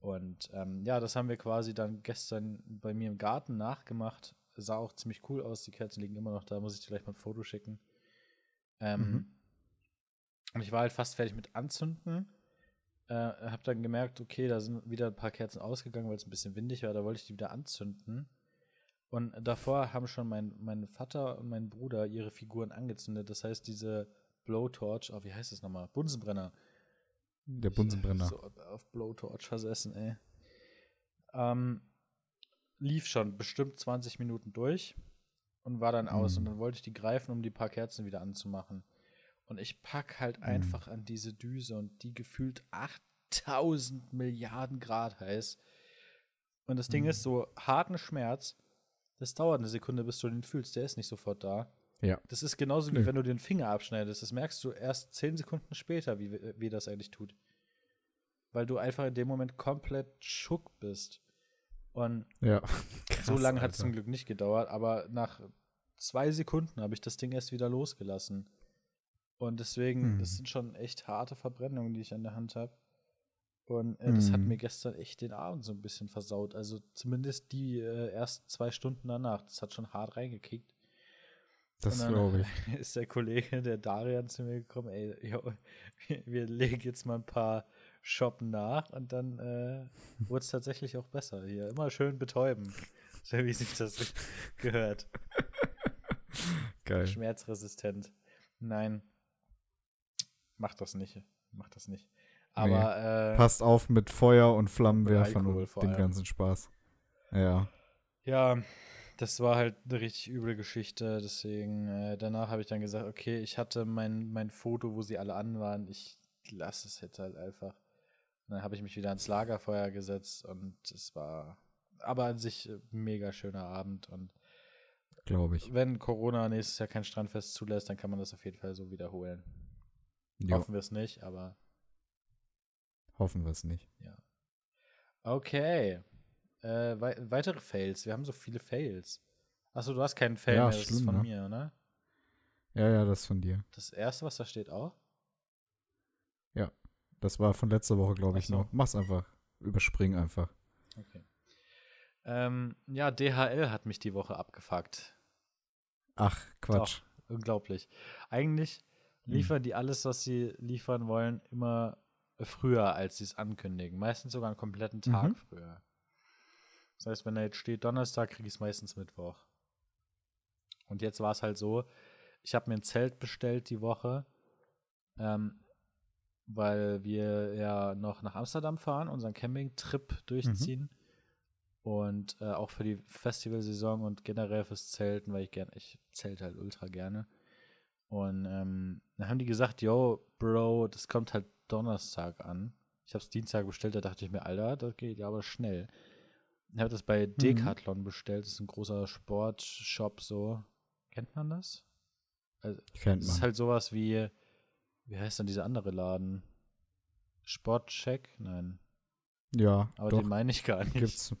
Und ähm, ja, das haben wir quasi dann gestern bei mir im Garten nachgemacht. Sah auch ziemlich cool aus. Die Kerzen liegen immer noch da. Muss ich dir gleich mal ein Foto schicken. Ähm, Mhm. Und ich war halt fast fertig mit Anzünden. Äh, hab dann gemerkt, okay, da sind wieder ein paar Kerzen ausgegangen, weil es ein bisschen windig war. Da wollte ich die wieder anzünden. Und davor haben schon mein, mein Vater und mein Bruder ihre Figuren angezündet. Das heißt, diese Blowtorch, oh, wie heißt das nochmal? Bunsenbrenner. Der Bunsenbrenner. So auf Blowtorch versessen, ey. Ähm, lief schon bestimmt 20 Minuten durch und war dann aus. Mhm. Und dann wollte ich die greifen, um die paar Kerzen wieder anzumachen. Und ich pack halt Mhm. einfach an diese Düse und die gefühlt 8000 Milliarden Grad heiß. Und das Ding Mhm. ist so harten Schmerz. Das dauert eine Sekunde, bis du den fühlst. Der ist nicht sofort da. Ja. Das ist genauso wie Nö. wenn du den Finger abschneidest. Das merkst du erst zehn Sekunden später, wie, wie das eigentlich tut. Weil du einfach in dem Moment komplett schock bist. Und Ja. so Krass, lange hat es zum Glück nicht gedauert, aber nach zwei Sekunden habe ich das Ding erst wieder losgelassen. Und deswegen, Hm. das sind schon echt harte Verbrennungen, die ich an der Hand habe. Und äh, das hat Hm. mir gestern echt den Abend so ein bisschen versaut. Also zumindest die äh, ersten zwei Stunden danach. Das hat schon hart reingekickt. Das glaube ich. <laughs> Ist der Kollege, der Darian, zu mir gekommen, ey, jo, <laughs> wir- legen jetzt mal ein paar Shoppen nach und dann äh, <laughs> wurde es tatsächlich auch besser. Hier immer schön betäuben, so wie sich das gehört. Geil. Schmerzresistent. Nein, mach das nicht. Mach das nicht. Aber äh, Passt auf mit Feuer und Flammenwerfern und dem ganzen Spaß. Ja. Ja, das war halt eine richtig üble Geschichte. Deswegen, äh, danach habe ich dann gesagt, okay, ich hatte mein, mein Foto, wo sie alle an waren. Ich lasse es jetzt halt einfach. Und dann habe ich mich wieder ans Lagerfeuer gesetzt und es war aber an sich ein mega schöner Abend. Und Glaube ich. wenn Corona nächstes Jahr kein Strandfest zulässt, dann kann man das auf jeden Fall so wiederholen. Jo, Hoffen wir es nicht, aber hoffen wir es nicht. okay. Äh, wei weitere Fails. Wir haben so viele Fails. Achso, du hast keinen Fail Ja, mehr, das ist von ne? mir, oder? Ja, ja, das von dir. Das erste, was da steht, auch? Das war von letzter Woche, glaube ich, so. noch. Mach's einfach. Überspring einfach. Okay. Ähm, ja, DHL hat mich die Woche abgefuckt. Ach, Quatsch. Doch, unglaublich. Eigentlich Hm. liefern die alles, was sie liefern wollen, immer früher, als sie es ankündigen. Meistens sogar einen kompletten Tag Mhm. früher. Das heißt, wenn da jetzt steht Donnerstag, kriege ich es meistens Mittwoch. Und jetzt war es halt so, ich habe mir ein Zelt bestellt die Woche, ähm, weil wir ja noch nach Amsterdam fahren, unseren Campingtrip durchziehen. Und äh, auch für die Festivalsaison und generell fürs Zelten, weil ich gerne, ich zelte halt ultra gerne. Und ähm, dann haben die gesagt, yo, Bro, das kommt halt Donnerstag an. Ich habe es Dienstag bestellt, da dachte ich mir, Alter, das geht ja aber schnell. Ich habe das bei Decathlon bestellt, das ist ein großer Sportshop so. Kennt man das? Also, Kennt das ist man. halt sowas wie, wie heißt denn dieser andere Laden? Sportcheck? Nein, ja, aber doch. den meine ich gar nicht. Gibt's.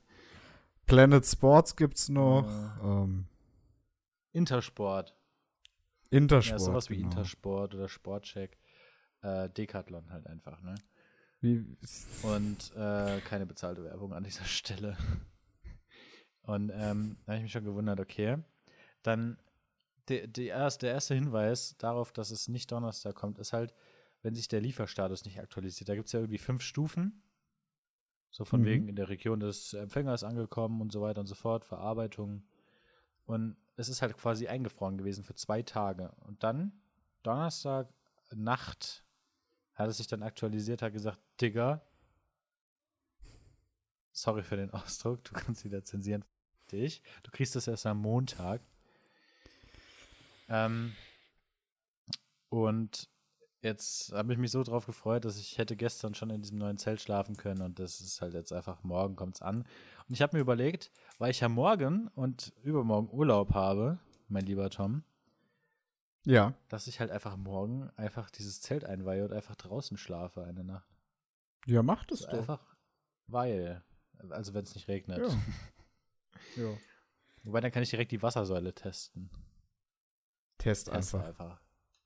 Planet Sports gibt's noch. Äh. Ähm, Intersport. Intersport. Ja, sowas wie genau. Intersport oder Sportcheck. Äh, Decathlon halt einfach, ne? Und äh, keine bezahlte Werbung an dieser <laughs> Stelle. Und ähm, da habe ich mich schon gewundert, okay. Dann die, die erst, der erste Hinweis darauf, dass es nicht Donnerstag kommt, ist halt, wenn sich der Lieferstatus nicht aktualisiert. Da gibt es ja irgendwie fünf Stufen. So von Mhm. wegen in der Region des Empfängers angekommen und so weiter und so fort, Verarbeitung. Und es ist halt quasi eingefroren gewesen für zwei Tage. Und dann, Donnerstag Nacht, hat es sich dann aktualisiert, hat gesagt, Digga, sorry für den Ausdruck, du kannst wieder zensieren. Dich. Du kriegst das erst am Montag. Ähm, und jetzt habe ich mich so drauf gefreut, dass ich hätte gestern schon in diesem neuen Zelt schlafen können und das ist halt jetzt einfach morgen kommt's an. Und ich habe mir überlegt, weil ich ja morgen und übermorgen Urlaub habe, mein lieber Tom, ja, dass ich halt einfach morgen einfach dieses Zelt einweihe und einfach draußen schlafe eine Nacht. ja, macht es So doch. einfach weil. Also wenn es nicht regnet. Ja. <laughs> ja. Wobei dann kann ich direkt die Wassersäule testen. Test Test einfach. einfach.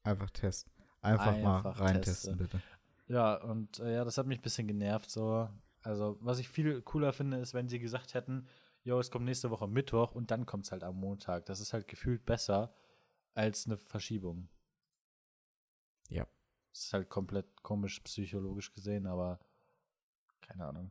Einfach Test. Einfach, mal Einfach reintesten, bitte. Ja, und äh, ja, das hat mich ein bisschen genervt so. Also, was ich viel cooler finde, ist, wenn sie gesagt hätten, yo, es kommt nächste Woche Mittwoch und dann kommt es halt am Montag. Das ist halt gefühlt besser als eine Verschiebung. Ja. Das ist halt komplett komisch psychologisch gesehen, aber keine Ahnung.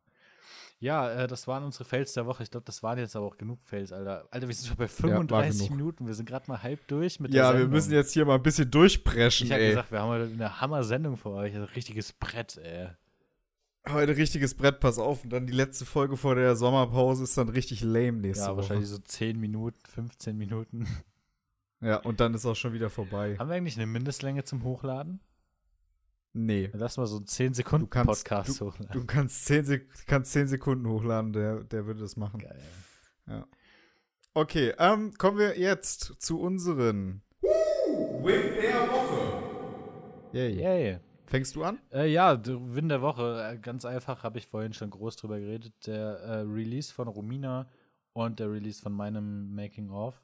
Ja, äh, das waren unsere Fails der Woche. Ich glaube, das waren jetzt aber auch genug Fails, Alter. Alter, wir sind schon bei 35 genug. Minuten. Wir sind gerade mal halb durch mit der Ja, wir müssen jetzt hier mal ein bisschen durchpreschen, Ich habe gesagt, wir haben heute eine Hammer-Sendung für euch. Ein richtiges Brett, ey. Heute richtiges Brett, pass auf. Und dann die letzte Folge vor der Sommerpause ist dann richtig lame nächste Ja, Woche. wahrscheinlich so 10 Minuten, 15 Minuten. Ja, und dann ist auch schon wieder vorbei. Haben wir eigentlich eine Mindestlänge zum Hochladen? Nee. Lass mal so einen 10 Sekunden Du kannst- Podcast hochladen. Du kannst 10, Sek kannst 10 Sekunden hochladen, der, der würde das machen. Geil. Okay, ähm, kommen wir jetzt zu unseren Win der Woche. Yay. Yay. Fängst du an? Äh, ja, Win der Woche. Äh, ganz einfach, habe ich vorhin schon groß drüber geredet. Der äh, Release von Romina und der Release von meinem Making-of.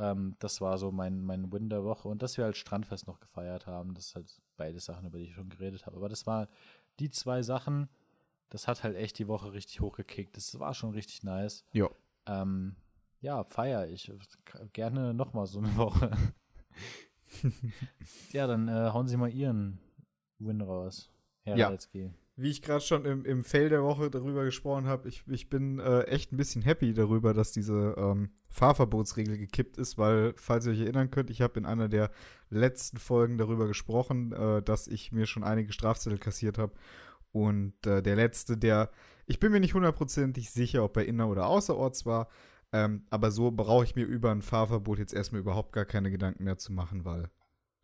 Ähm, das war so mein, mein Win der Woche. Und dass wir halt Strandfest noch gefeiert haben. Das sind halt beide Sachen, über die ich schon geredet habe. Aber das war die zwei Sachen. Das hat halt echt die Woche richtig hochgekickt. Das war schon richtig nice. Ja. Ähm, ja, feier ich. Gerne nochmal so eine <laughs> Woche. <laughs> ja, dann äh, hauen Sie mal Ihren Win raus. Herr Ja. Radetzky. Wie ich gerade schon im, im Fail der Woche darüber gesprochen habe, ich, ich bin äh, echt ein bisschen happy darüber, dass diese ähm, Fahrverbotsregel gekippt ist, weil, falls ihr euch erinnern könnt, ich habe in einer der letzten Folgen darüber gesprochen, äh, dass ich mir schon einige Strafzettel kassiert habe. Und äh, der letzte, der, ich bin mir nicht hundertprozentig sicher, ob er inner- oder außerorts war, Ähm, aber so brauche ich mir über ein Fahrverbot jetzt erstmal überhaupt gar keine Gedanken mehr zu machen, weil,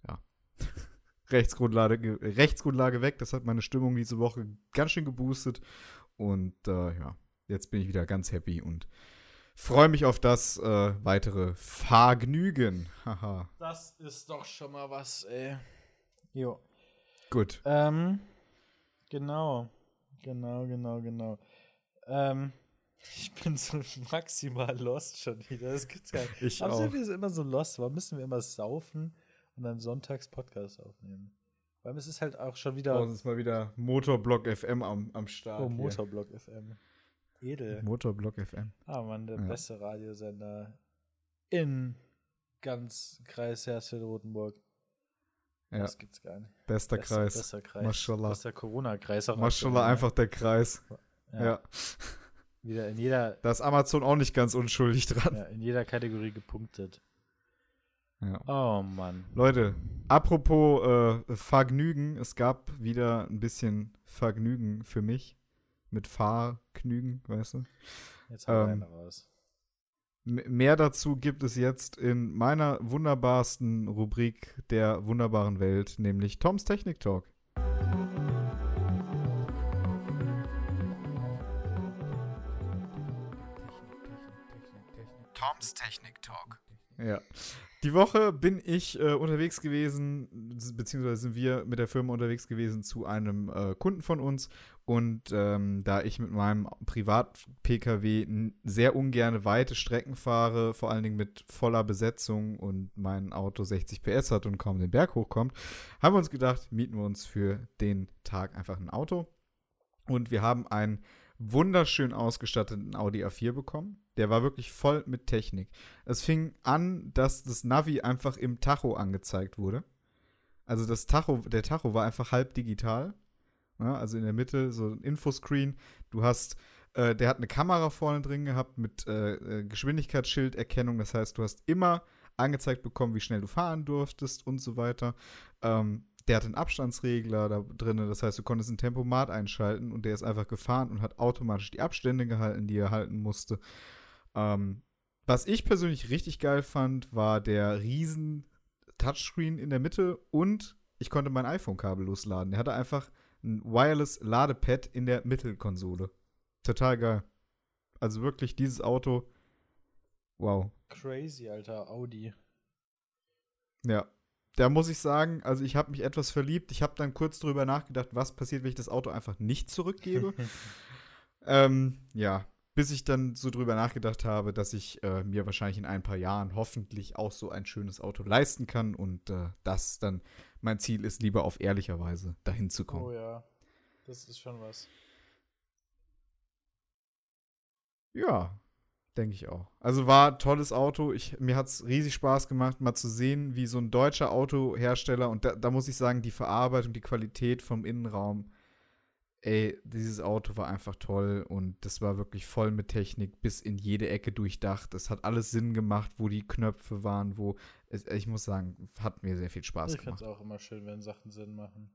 ja, <laughs> Rechtsgrundlage, Rechtsgrundlage weg. Das hat meine Stimmung diese Woche ganz schön geboostet. Und äh, ja, jetzt bin ich wieder ganz happy und freue mich auf das äh, weitere Vergnügen. Haha. Das ist doch schon mal was, ey. Jo. Gut. Ähm, genau. Genau, genau, genau. Ähm, <laughs> ich bin so maximal lost schon wieder. Das gibt's gar nicht. Ich Warum auch. sind wir so immer so lost? Warum müssen wir immer saufen und dann sonntags Podcast aufnehmen? Weil es ist halt auch schon wieder Bei uns ist mal wieder Motorblock FM am, am Start. oh, hier. Motorblock FM. Edel. Motorblock FM. Ah, Mann, der Ja. beste Radiosender in ganz Kreis Hersfeld-Rotenburg. Ja, Das gibt's gar nicht. bester Bester- Kreis. Bester Kreis. Maschallah. Bester Corona-Kreis. auch Maschallah, aktuell, einfach der Kreis. ne? Ja. Wieder in jeder, Da ist Amazon auch nicht ganz unschuldig dran. ja, in jeder Kategorie gepunktet. Ja. Oh Mann. Leute, apropos äh, Vergnügen, es gab wieder ein bisschen Vergnügen für mich. Mit Fahrgnügen, weißt du? Jetzt hau Ähm, einer raus. M mehr dazu gibt es jetzt in meiner wunderbarsten Rubrik der wunderbaren Welt, nämlich Toms Technik Talk. Toms Technik Talk. Ja. Die Woche bin ich äh, unterwegs gewesen, beziehungsweise sind wir mit der Firma unterwegs gewesen zu einem äh, Kunden von uns. Und ähm, da ich mit meinem Privat-Pkw sehr ungern weite Strecken fahre, vor allen Dingen mit voller Besetzung und mein Auto 60 PS hat und kaum den Berg hochkommt, haben wir uns gedacht, mieten wir uns für den Tag einfach ein Auto. Und wir haben einen wunderschön ausgestatteten Audi A4 bekommen. Der war wirklich voll mit Technik. Es fing an, dass das Navi einfach im Tacho angezeigt wurde. Also das Tacho, der Tacho war einfach halb digital. Ja, also in der Mitte so ein Infoscreen. Du hast, äh, der hat eine Kamera vorne drin gehabt mit äh, äh, Geschwindigkeitsschilderkennung. Das heißt, du hast immer angezeigt bekommen, wie schnell du fahren durftest und so weiter. Ähm, der hat einen Abstandsregler da drin. Das heißt, du konntest ein Tempomat einschalten und der ist einfach gefahren und hat automatisch die Abstände gehalten, die er halten musste. Ähm, was ich persönlich richtig geil fand, war der riesen Touchscreen in der Mitte und ich konnte mein iPhone kabellos laden. Der hatte einfach ein Wireless Ladepad in der Mittelkonsole. Total geil. Also wirklich dieses Auto. Wow. Crazy, alter Audi. Ja. Da muss ich sagen, also ich habe mich etwas verliebt. Ich habe dann kurz drüber nachgedacht, was passiert, wenn ich das Auto einfach nicht zurückgebe. <laughs> ähm, ja, bis ich dann so drüber nachgedacht habe, dass ich äh, mir wahrscheinlich in ein paar Jahren hoffentlich auch so ein schönes Auto leisten kann und äh, das dann mein Ziel ist, lieber auf ehrlicher Weise dahin zu kommen. oh ja. Das ist schon was. Ja, denke ich auch. Also war ein tolles Auto. Ich, mir hat es riesig Spaß gemacht, mal zu sehen, wie so ein deutscher Autohersteller, und da, da muss ich sagen, die Verarbeitung, die Qualität vom Innenraum, ey, dieses Auto war einfach toll und das war wirklich voll mit Technik, bis in jede Ecke durchdacht. Es hat alles Sinn gemacht, wo die Knöpfe waren, wo, es, ich muss sagen, hat mir sehr viel Spaß ich finde es gemacht. auch immer schön, wenn Sachen Sinn machen.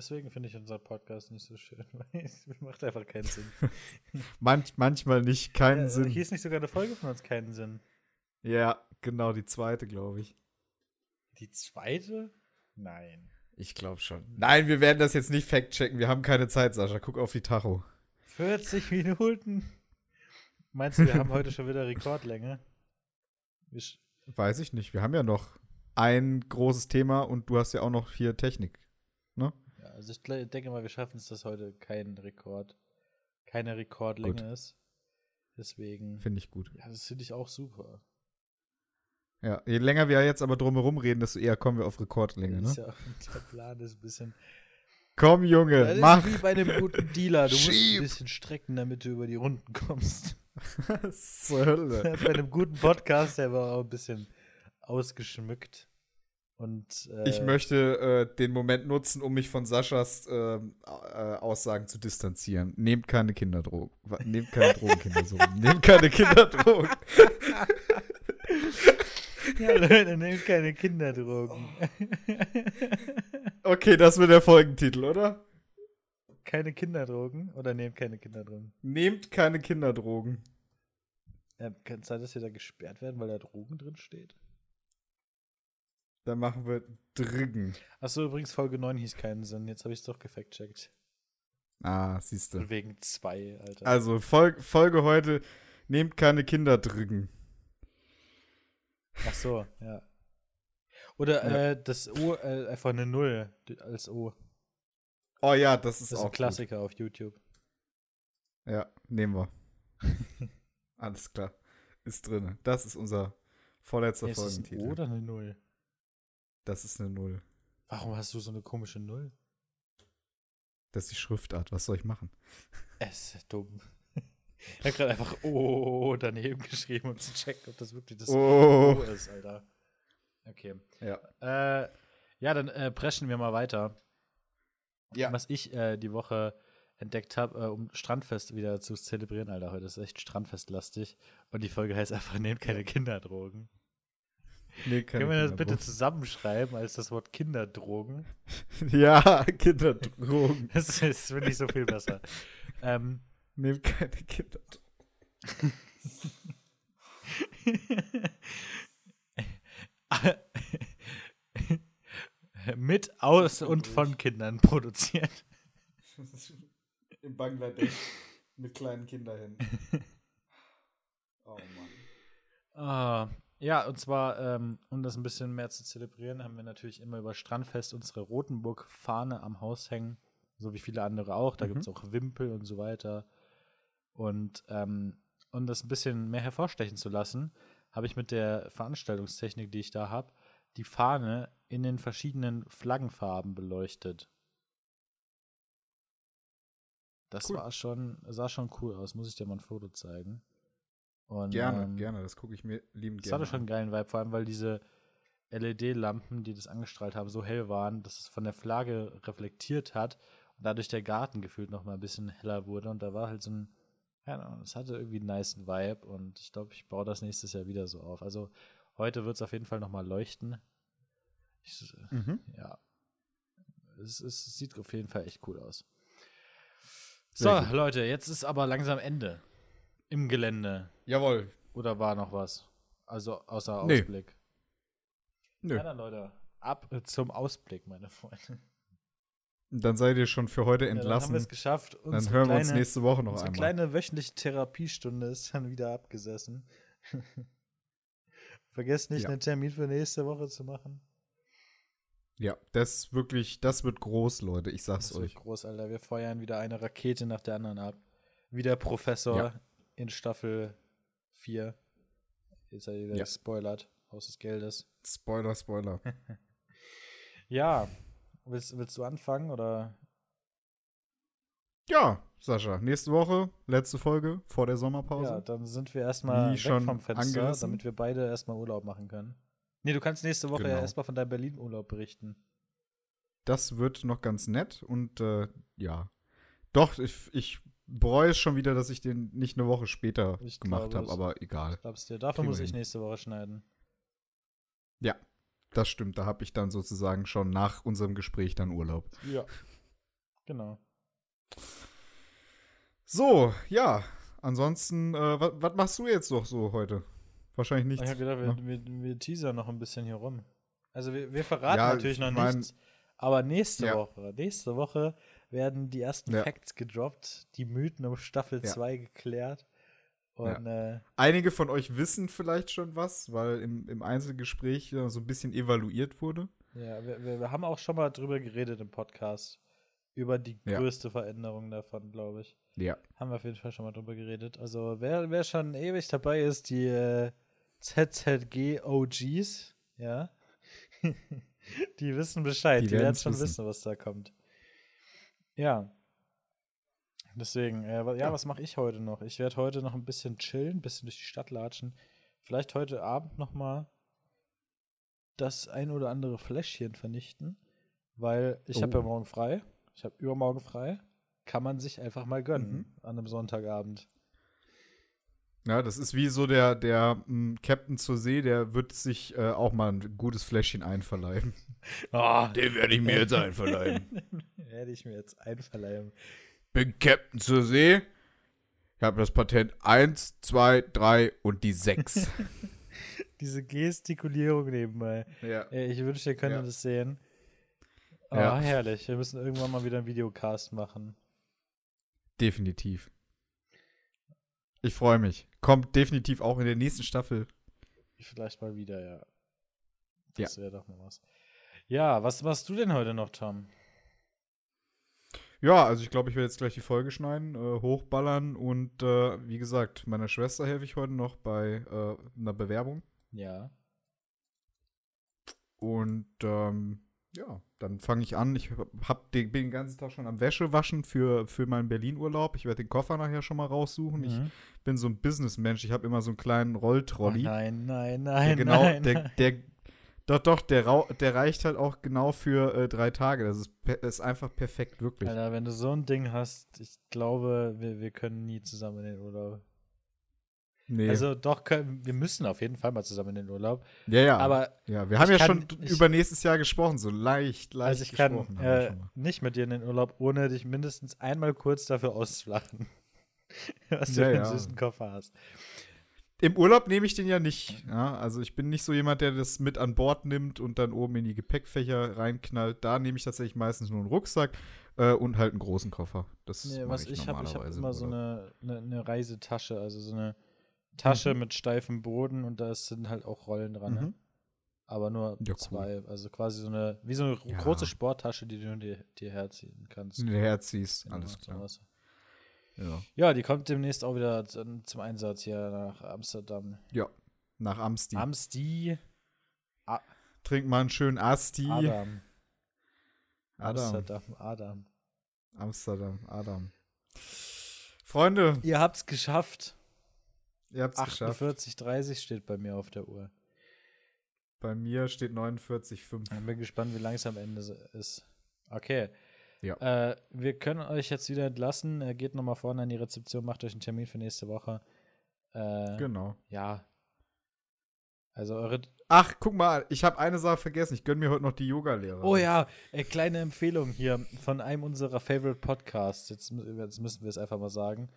Deswegen finde ich unseren Podcast nicht so schön, <laughs> weil es macht einfach keinen Sinn. <laughs> Manch, manchmal nicht, keinen Äh, Sinn. Hier ist nicht sogar eine Folge von uns keinen Sinn. Ja, genau, die zweite, glaube ich. Die zweite? Nein. Ich glaube schon. Nein, wir werden das jetzt nicht fact-checken. Wir haben keine Zeit, Sascha. Guck auf die Tacho. 40 Minuten. Meinst du, wir haben heute schon wieder Rekordlänge? Weiß ich nicht. Wir haben ja noch ein großes Thema und du hast ja auch noch vier Technik. Ja, also ich denke mal, wir schaffen es, dass heute kein Rekord, keine Rekordlänge Gut. ist. Deswegen, Finde ich gut. ja, das finde ich auch super. Ja, je länger wir jetzt aber drumherum reden, desto eher kommen wir auf Rekordlänge, Das ist ne? ja, der Plan ist ein bisschen. Komm, Junge, das mach! ist wie bei einem guten Dealer. Du musst Schieb. ein bisschen strecken, damit du über die Runden kommst. Was <laughs> zur Hölle. <laughs> bei einem guten Podcast, der war auch ein bisschen ausgeschmückt. Und äh, Ich möchte äh, den Moment nutzen, um mich von Saschas ähm, äh, Aussagen zu distanzieren. Nehmt keine Kinderdrogen. Nehmt keine Drogen, Kinder. So. Nehmt keine <laughs> Kinderdrogen. Ja, Leute, nehmt keine Kinderdrogen. <laughs> Okay, das wird der Folgentitel, oder? keine Kinderdrogen oder nehmt keine Kinderdrogen? Nehmt keine Kinderdrogen. Äh, kann es sein, dass wir da gesperrt werden, weil da Drogen drin steht? Dann machen wir Drücken. Achso, übrigens, Folge 9 hieß keinen Sinn. Jetzt habe ich es doch gefact-checkt. Ah, siehst du. Wegen zwei, Alter. Also, Fol Folge heute, nehmt keine Kinder drücken. Ach so, ja. Oder Ja. äh, das O, äh, einfach eine Null als O. Oh ja, das ist Das ist auch ein Klassiker auf YouTube. Gut. Ja, nehmen wir. <laughs> Alles klar. Ist drin. Das ist unser vorletzter Nee, ist das ein Folgentitel. O oder eine Null? Das ist eine Null. Warum hast du so eine komische Null? Das ist die Schriftart. Was soll ich machen? Es ist dumm. Ich habe gerade einfach O daneben geschrieben, um zu checken, ob das wirklich das Oh. O ist, Alter. Okay. Ja. Äh, ja, dann äh, preschen wir mal weiter. Ja. Was ich äh, die Woche entdeckt habe, äh, um Strandfest wieder zu zelebrieren, Alter. Heute ist echt Strandfestlastig. Und die Folge heißt einfach, nehmt keine Kinderdrogen. Nee, Können wir das bitte zusammenschreiben als das Wort Kinderdrogen? <laughs> Ja, Kinderdrogen. <laughs> Das ist, finde ich, so viel besser. <laughs> ähm, Nehmt keine Kinderdrogen. mit, aus und von Kindern produziert. In Bangladesch mit kleinen Kinderhänden. Oh Mann. Ah, ja, und zwar, ähm, um das ein bisschen mehr zu zelebrieren, haben wir natürlich immer über Strandfest unsere Rotenburg-Fahne am Haus hängen, so wie viele andere auch. Da Mhm. gibt es auch Wimpel und so weiter. Und ähm, um das ein bisschen mehr hervorstechen zu lassen, habe ich mit der Veranstaltungstechnik, die ich da habe, die Fahne in den verschiedenen Flaggenfarben beleuchtet. Das Cool. war schon, sah schon cool aus, muss ich dir mal ein Foto zeigen. Und, Gerne, ähm, gerne. Das gucke ich mir liebend das gerne hatte schon einen geilen Vibe, vor allem weil diese LED-Lampen, die das angestrahlt haben, so hell waren, dass es von der Flagge reflektiert hat und dadurch der Garten gefühlt noch mal ein bisschen heller wurde. Und da war halt so ein, keine Ahnung, es hatte irgendwie einen nice Vibe und ich glaube, ich baue das nächstes Jahr wieder so auf. Also heute wird es auf jeden Fall noch mal leuchten. Ich, an. Mhm. ja. Es, es sieht auf jeden Fall echt cool aus. So. Leute, jetzt ist aber langsam Ende. Im Gelände. Jawohl. Oder war noch was? Also außer Nee. Ausblick. Nö. Ja, dann Leute, ab zum Ausblick, meine Freunde. Dann seid ihr schon für heute Ja, dann haben entlassen. wir es geschafft. dann Unsere hören wir kleine, uns nächste Woche noch unsere einmal. kleine wöchentliche Therapiestunde ist dann wieder abgesessen. <laughs> Vergesst nicht, Ja. einen Termin für nächste Woche zu machen. Ja, das wirklich, das wird groß, Leute. Ich sag's Das wird euch. groß, Alter. Wir feuern wieder eine Rakete nach der anderen ab. Wie der Professor Ja. In Staffel 4. Jetzt hat er wieder Ja. gespoilert. Haus des Geldes. Spoiler, Spoiler. <laughs> Ja. Willst, willst du anfangen oder? ja, Sascha, nächste Woche, letzte Folge vor der Sommerpause. Ja, dann sind wir erstmal Wie weg schon vom Fenster, angerissen. damit wir beide erstmal Urlaub machen können. Nee, du kannst nächste Woche ja Genau. erstmal von deinem Berlin-Urlaub berichten. Das wird noch ganz nett und äh, ja. Doch, ich, ich bereue es schon wieder, dass ich den nicht eine Woche später Ich gemacht habe, aber egal. Glaubst du, dafür Kriegen muss wir ich hin. nächste Woche schneiden. Ja, das stimmt. Da habe ich dann sozusagen schon nach unserem Gespräch dann Urlaub. Ja. Genau. So, ja. Ansonsten, äh, was machst du jetzt noch so heute? Wahrscheinlich nichts. Ich habe gedacht, ne? wir, wir, wir teasern noch ein bisschen hier rum. Also wir, wir verraten Ja, natürlich ich noch mein- nichts. Aber nächste Ja. Woche, nächste Woche werden die ersten Ja. Facts gedroppt, die Mythen um Staffel Ja. 2 geklärt. Und äh, Einige von euch wissen vielleicht schon was, weil im, im Einzelgespräch so ein bisschen evaluiert wurde. ja, wir, wir, haben auch schon mal drüber geredet im Podcast. Über die Ja. größte Veränderung davon, glaube ich. Ja. Haben wir auf jeden Fall schon mal drüber geredet. Also, wer, wer schon ewig dabei ist, die äh, ZZG OGs, ja, <laughs> die wissen Bescheid. Die Die, werden schon wissen. wissen, was da kommt. Ja. Deswegen, äh, ja, Ja. was mache ich heute noch? Ich werde heute noch ein bisschen chillen, ein bisschen durch die Stadt latschen. Vielleicht heute Abend noch mal das ein oder andere Fläschchen vernichten, weil ich habe ja Oh. morgen frei. Ich habe übermorgen frei. Kann man sich einfach mal gönnen Mhm. an einem Sonntagabend. Ja, das ist wie so der, der m, Captain zur See, der wird sich äh, auch mal ein gutes Fläschchen einverleiben. Oh, Den werde ich mir jetzt einverleiben. <laughs> Werde ich mir jetzt einverleiben. Bin Captain zur See. Ich habe das Patent 1, 2, 3 und die 6. <laughs> Diese Gestikulierung nebenbei. ja. Ich wünschte, ihr könnt Ja. das sehen. Oh, Ja. herrlich. Wir müssen irgendwann mal wieder einen Videocast machen. Definitiv. Ich freue mich. Kommt definitiv auch in der nächsten Staffel. Vielleicht mal wieder, ja. Das wäre doch mal was. Ja, was machst du denn heute noch, Tom? Ja, also ich glaube, ich werde jetzt gleich die Folge schneiden, äh, hochballern und äh, wie gesagt, meiner Schwester helfe ich heute noch bei äh, einer Bewerbung. Ja. Und ähm, ja, dann fange ich an. Ich hab den, bin den ganzen Tag schon am Wäsche waschen für, für meinen Berlin-Urlaub. Ich werde den Koffer nachher schon mal raussuchen. Ich Mhm. bin so ein Businessmensch. Ich habe immer so einen kleinen Rolltrolley. nein, nein, der nein, genau, nein, der, nein. der, doch, doch, der, rau- der reicht halt auch genau für äh, drei Tage. Das ist, ist einfach perfekt, wirklich. Alter, wenn du so ein Ding hast, ich glaube, wir, wir können nie zusammen in den Urlaub. Nee. Also doch, können, wir müssen auf jeden Fall mal zusammen in den Urlaub. ja, ja. Aber ja, wir haben ja kann- schon ich- über nächstes Jahr gesprochen, so leicht, leicht also ich kann äh, nicht mit dir in den Urlaub, ohne dich mindestens einmal kurz dafür auszulachen. <laughs> Was du Ja, für einen ja. süßen Koffer hast. Im Urlaub nehme ich den ja nicht. Ja? Also ich bin nicht so jemand, der das mit an Bord nimmt und dann oben in die Gepäckfächer reinknallt. Da nehme ich tatsächlich meistens nur einen Rucksack äh, und halt einen großen Koffer. Das Nee, was ich habe, ich habe immer so eine, eine, eine Reisetasche, also so eine Tasche Mhm. mit steifem Boden und da sind halt auch Rollen dran. ne? Mhm. Aber nur Ja, cool. zwei. Also quasi so eine, wie so eine Ja. große Sporttasche, die du dir, dir herziehen kannst. Wenn du herziehst, Genau, alles klar. sowas. Ja. Ja, die kommt demnächst auch wieder zum, Einsatz hier nach Amsterdam. ja. Nach Amsti. Amsti, Trink mal einen schönen Asti. Adam. Adam. Amsterdam, Adam. Amsterdam, Adam. Freunde, Ihr habt's geschafft. ihr habt es geschafft. 48, 30 steht bei mir auf der Uhr. Bei mir steht 49,5. Ich bin gespannt, wie lang es am Ende ist. Okay. Ja. Äh, wir können euch jetzt wieder entlassen. Äh, geht nochmal vorne an die Rezeption, macht euch einen Termin für nächste Woche. Äh, Genau. Ja. Also eure. Ach, guck mal, ich habe eine Sache vergessen. Ich gönne mir heute noch die Yoga-Lehrer. Oh ja, äh, kleine Empfehlung hier von einem unserer Favorite Podcasts. Jetzt, jetzt müssen wir es einfach mal sagen.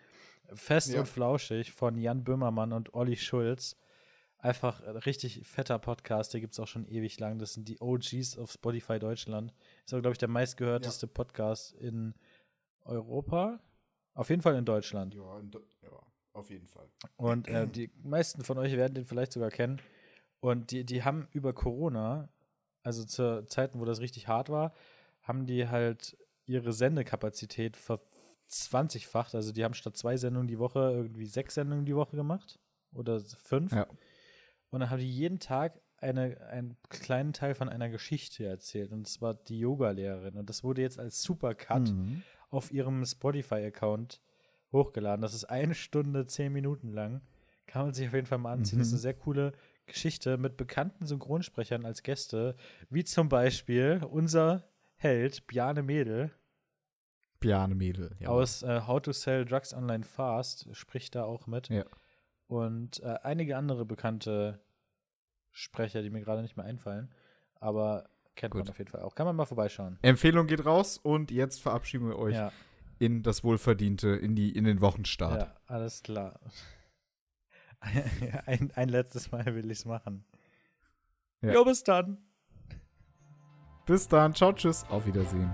Fest Ja. und flauschig von Jan Böhmermann und Olli Schulz. Einfach ein richtig fetter Podcast, der gibt es auch schon ewig lang. Das sind die OGs auf Spotify Deutschland. Ist aber, glaube ich, der meistgehörteste Podcast in Europa. Auf jeden Fall in Deutschland. Ja, in ja, auf jeden Fall. Und äh, die meisten von euch werden den vielleicht sogar kennen. Und die, die haben über Corona, also zu Zeiten, wo das richtig hart war, haben die halt ihre Sendekapazität verzwanzigfacht. Also die haben statt zwei Sendungen die Woche irgendwie sechs Sendungen die Woche gemacht. Oder fünf. Ja. Und dann haben die jeden Tag eine, einen kleinen Teil von einer Geschichte erzählt. Und es war die Yoga-Lehrerin. Und das wurde jetzt als Supercut Mhm. auf ihrem Spotify-Account hochgeladen. Das ist eine Stunde, zehn Minuten lang. Kann man sich auf jeden Fall mal anziehen. Das ist Mhm. eine sehr coole Geschichte mit bekannten Synchronsprechern als Gäste, wie zum Beispiel unser Held Bjarne Mädel Bjarne Mädel. Ja. aus äh, How to Sell Drugs Online Fast spricht da auch mit. Ja. Und äh, einige andere bekannte Sprecher, die mir gerade nicht mehr einfallen. Aber kennt man Gut. auf jeden Fall auch. Kann man mal vorbeischauen. Empfehlung geht raus und jetzt verabschieden wir euch Ja, in das Wohlverdiente, in, die, in den Wochenstart. ja, alles klar. <laughs> ein, ein letztes Mal will ich es machen. Ja. Jo, bis dann. Bis dann, ciao, tschüss, auf Wiedersehen.